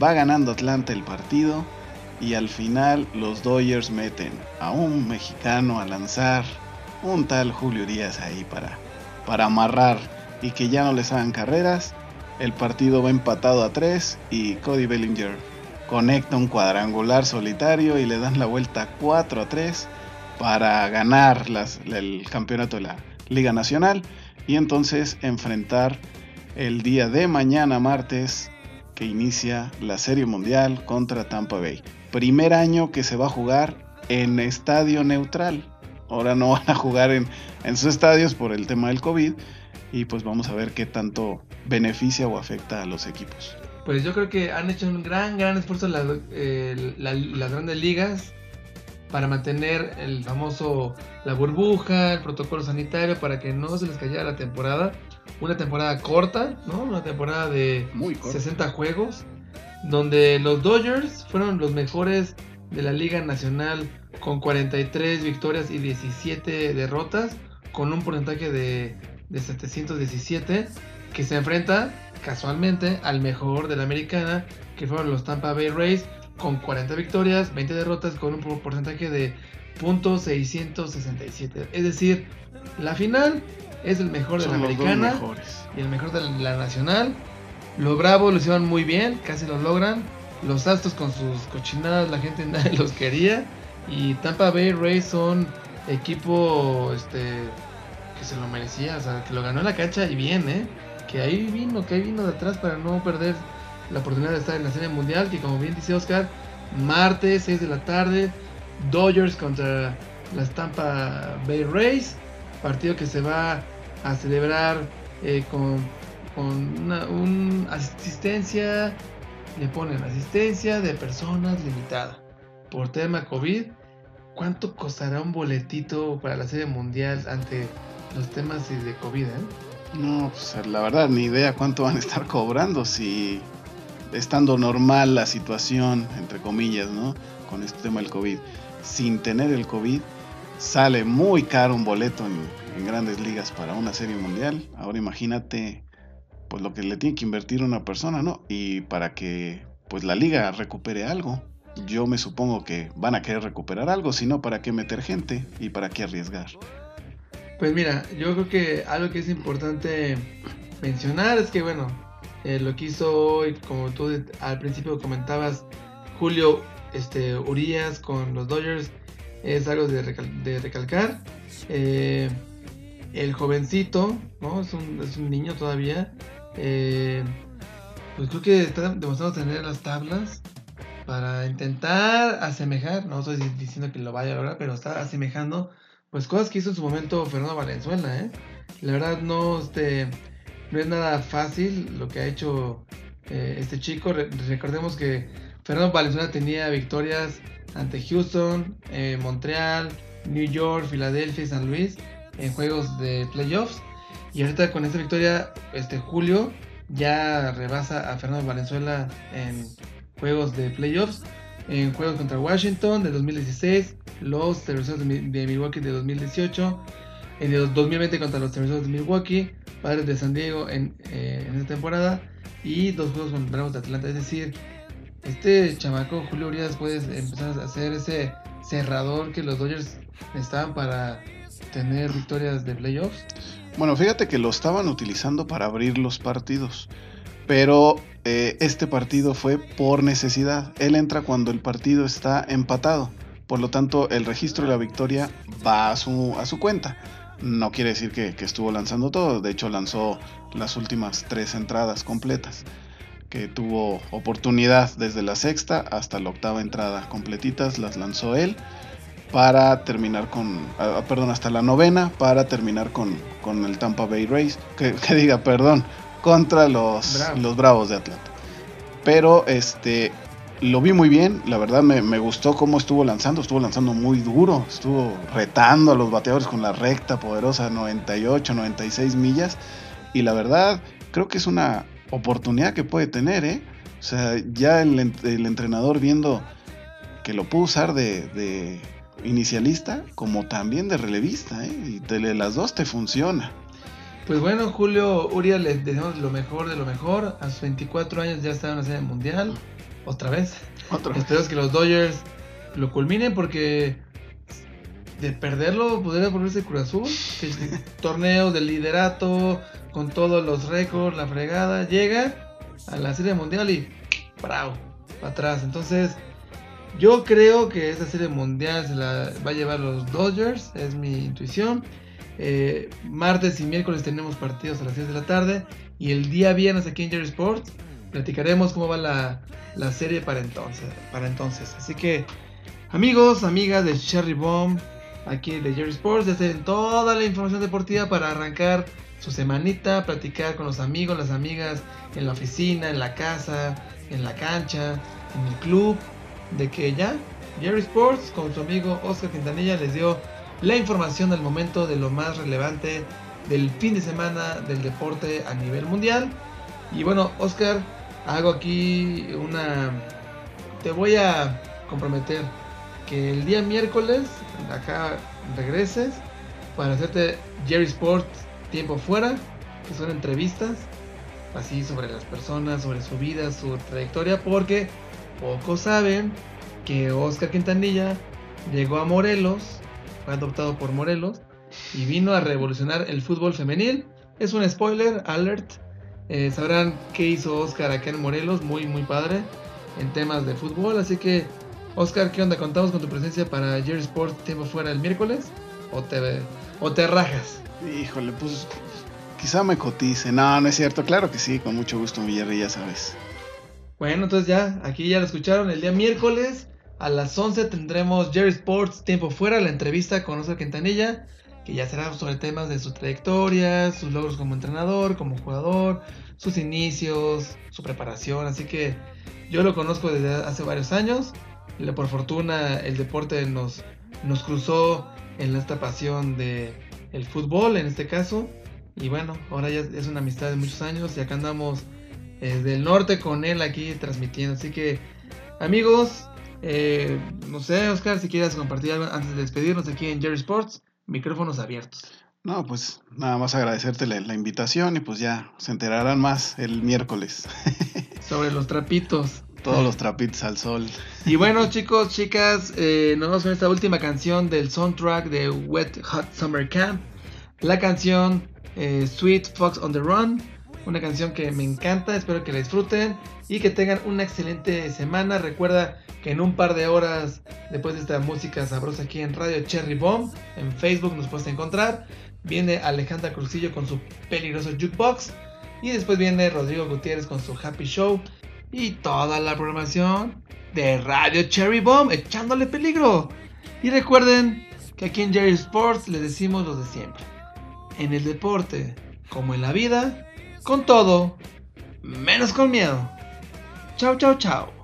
Va ganando Atlanta el partido y al final los Dodgers meten a un mexicano a lanzar, un tal Julio Díaz ahí para, para amarrar y que ya no les hagan carreras. El partido va empatado a 3 y Cody Bellinger conecta un cuadrangular solitario y le dan la vuelta 4 a 3 para ganar el campeonato de la Liga Nacional y entonces enfrentar el día de mañana martes que inicia la Serie Mundial contra Tampa Bay. Primer año que se va a jugar en estadio neutral. Ahora no van a jugar en, en sus estadios por el tema del COVID y pues vamos a ver qué tanto beneficia o afecta a los equipos pues yo creo que han hecho un gran, gran esfuerzo eh, las grandes ligas para mantener el famoso, la burbuja, el protocolo sanitario, para que no se les cayera la temporada. Una temporada corta, ¿no? Una temporada de 60 juegos. Donde los Dodgers fueron los mejores de la Liga Nacional con 43 victorias y 17 derrotas, con un porcentaje de, de 717, que se enfrenta casualmente al mejor de la americana, que fueron los Tampa Bay Rays, con 40 victorias, 20 derrotas, con un porcentaje de .667. Es decir, la final es el mejor de la americana y el mejor de la, nacional. Los Bravos lo hicieron muy bien, casi lo logran. Los Astros con sus cochinadas, la gente nadie los quería. Y Tampa Bay Rays son equipo este que se lo merecía, o sea, que lo ganó en la cancha y bien, ¿eh? Que ahí vino, que ahí vino de atrás para no perder la oportunidad de estar en la Serie Mundial, que como bien dice Oscar, martes 6 de la tarde, Dodgers contra las Tampa Bay Rays, partido que se va a celebrar eh, con, una asistencia, le ponen asistencia de personas limitada por tema COVID. ¿Cuánto costará un boletito para la Serie Mundial ante los temas de COVID? Eh? No, pues la verdad, ni idea cuánto van a estar cobrando si estando normal la situación, entre comillas, ¿no? Con este tema del COVID sin tener el COVID, sale muy caro un boleto en, grandes ligas para una serie mundial. Ahora imagínate pues lo que le tiene que invertir una persona, ¿no? Y para que pues la liga recupere algo. Yo me supongo que van a querer recuperar algo, si no, ¿para qué meter gente y para qué arriesgar? Pues mira, yo creo que algo que es importante mencionar es que, bueno, eh, lo que hizo hoy, como tú al principio comentabas, Julio este, Urias con los Dodgers es algo de, recalcar. Eh, el jovencito, ¿no? Es un, niño todavía. Eh, pues creo que está demostrando tener las tablas para intentar asemejar, no estoy diciendo que lo vaya a lograr, pero está asemejando pues cosas que hizo en su momento Fernando Valenzuela, ¿eh? La verdad no, este, no es nada fácil lo que ha hecho eh, este chico. recordemos que Fernando Valenzuela tenía victorias ante Houston, eh, Montreal, New York, Filadelfia y San Luis en juegos de playoffs. Y ahorita con esta victoria, este Julio ya rebasa a Fernando Valenzuela en juegos de playoffs. En juegos contra Washington de 2016, los Cerveceros de Milwaukee de 2018, en el 2020 contra los Cerveceros de Milwaukee, Padres de San Diego en, eh, en esta temporada y dos juegos contra Bravos de Atlanta. Es decir, este chamaco Julio Urias puede empezar a hacer ese cerrador que los Dodgers necesitaban para tener victorias de playoffs. Bueno, fíjate que lo estaban utilizando para abrir los partidos, pero eh, este partido fue por necesidad. Él entra cuando el partido está empatado, por lo tanto el registro de la victoria va a su, a su cuenta. No quiere decir que estuvo lanzando todo, de hecho lanzó las últimas tres entradas completas que tuvo oportunidad desde la sexta hasta la octava entrada completitas, las lanzó él para terminar con, ah, ah, perdón, hasta la novena para terminar con, con el Tampa Bay Rays, que, diga, perdón, contra los, los Bravos de Atlanta. Pero este, lo vi muy bien, la verdad me, me, gustó cómo estuvo lanzando, estuvo lanzando muy duro, estuvo retando a los bateadores con la recta poderosa 98, 96 millas y la verdad creo que es una oportunidad que puede tener, ¿eh? O sea, ya el, entrenador viendo que lo pudo usar de, inicialista como también de relevista, ¿eh? Y de las dos te funciona. Pues bueno, Julio Urias le deseamos lo mejor de lo mejor. A sus 24 años ya está en la serie mundial. Otra vez. Otra Esperemos que los Dodgers lo culminen porque de perderlo podría volverse Cruz Azul. Que torneo de liderato, con todos los récords, la fregada, llega a la serie mundial y bravo, para atrás. Entonces, yo creo que esa serie mundial se la va a llevar los Dodgers, es mi intuición. Eh, martes y miércoles tenemos partidos a las 6 de la tarde y el día viernes aquí en Jerry Sports platicaremos cómo va la, la serie para entonces, para entonces. Así que, amigos, amigas de Cherry Bomb, aquí de Jerry Sports, ya tienen toda la información deportiva para arrancar su semanita, platicar con los amigos, las amigas, en la oficina, en la casa, en la cancha, en el club, de que ya Jerry Sports con su amigo Oscar Quintanilla les dio la información del momento de lo más relevante del fin de semana del deporte a nivel mundial. Y bueno, Oscar, hago aquí una... Te voy a comprometer que el día miércoles acá regreses para hacerte Jerry Sport tiempo fuera, que son entrevistas así sobre las personas, sobre su vida, su trayectoria, porque pocos saben que Oscar Quintanilla llegó a Morelos, fue adoptado por Morelos y vino a revolucionar el fútbol femenil. Es un spoiler, alert. Eh, sabrán qué hizo Oscar acá en Morelos, muy muy padre en temas de fútbol. Así que, Oscar, ¿qué onda? ¿Contamos con tu presencia para Jerry Sport tiempo fuera el miércoles? ¿O te, o te rajas? Híjole, pues quizá me cotice. No, no es cierto. Claro que sí, con mucho gusto, mi Jerry, ya sabes. Bueno, entonces ya, aquí ya lo escucharon. El día miércoles a las 11 tendremos Jerry Sports Tiempo Fuera, la entrevista con Oscar Quintanilla, que ya será sobre temas de su trayectoria, sus logros como entrenador, como jugador, sus inicios, su preparación. Así que yo lo conozco desde hace varios años. Por fortuna el deporte nos, nos cruzó en esta pasión de el fútbol en este caso. Y bueno, ahora ya es una amistad de muchos años y acá andamos eh, del norte con él aquí transmitiendo. Así que, amigos, eh, no sé, Oscar, si quieres compartir algo antes de despedirnos aquí en Jerry Sports, micrófonos abiertos. No, pues nada más agradecerte la, invitación y pues ya se enterarán más el miércoles. Sobre los trapitos. Todos los trapitos al sol. Y bueno, chicos, chicas, eh, nos vamos con esta última canción del soundtrack de Wet Hot Summer Camp. La canción Sweet Fox on the Run una canción que me encanta, espero que la disfruten y que tengan una excelente semana. Recuerda que en un par de horas después de esta música sabrosa aquí en Radio Cherry Bomb, en Facebook nos puedes encontrar. Viene Alejandra Cruzillo con su peligroso jukebox y después viene Rodrigo Gutiérrez con su Happy Show y toda la programación de Radio Cherry Bomb echándole peligro. Y recuerden que aquí en Jerry Sports les decimos lo de siempre. En el deporte, como en la vida, con todo, menos con miedo. Chao, chao, chao.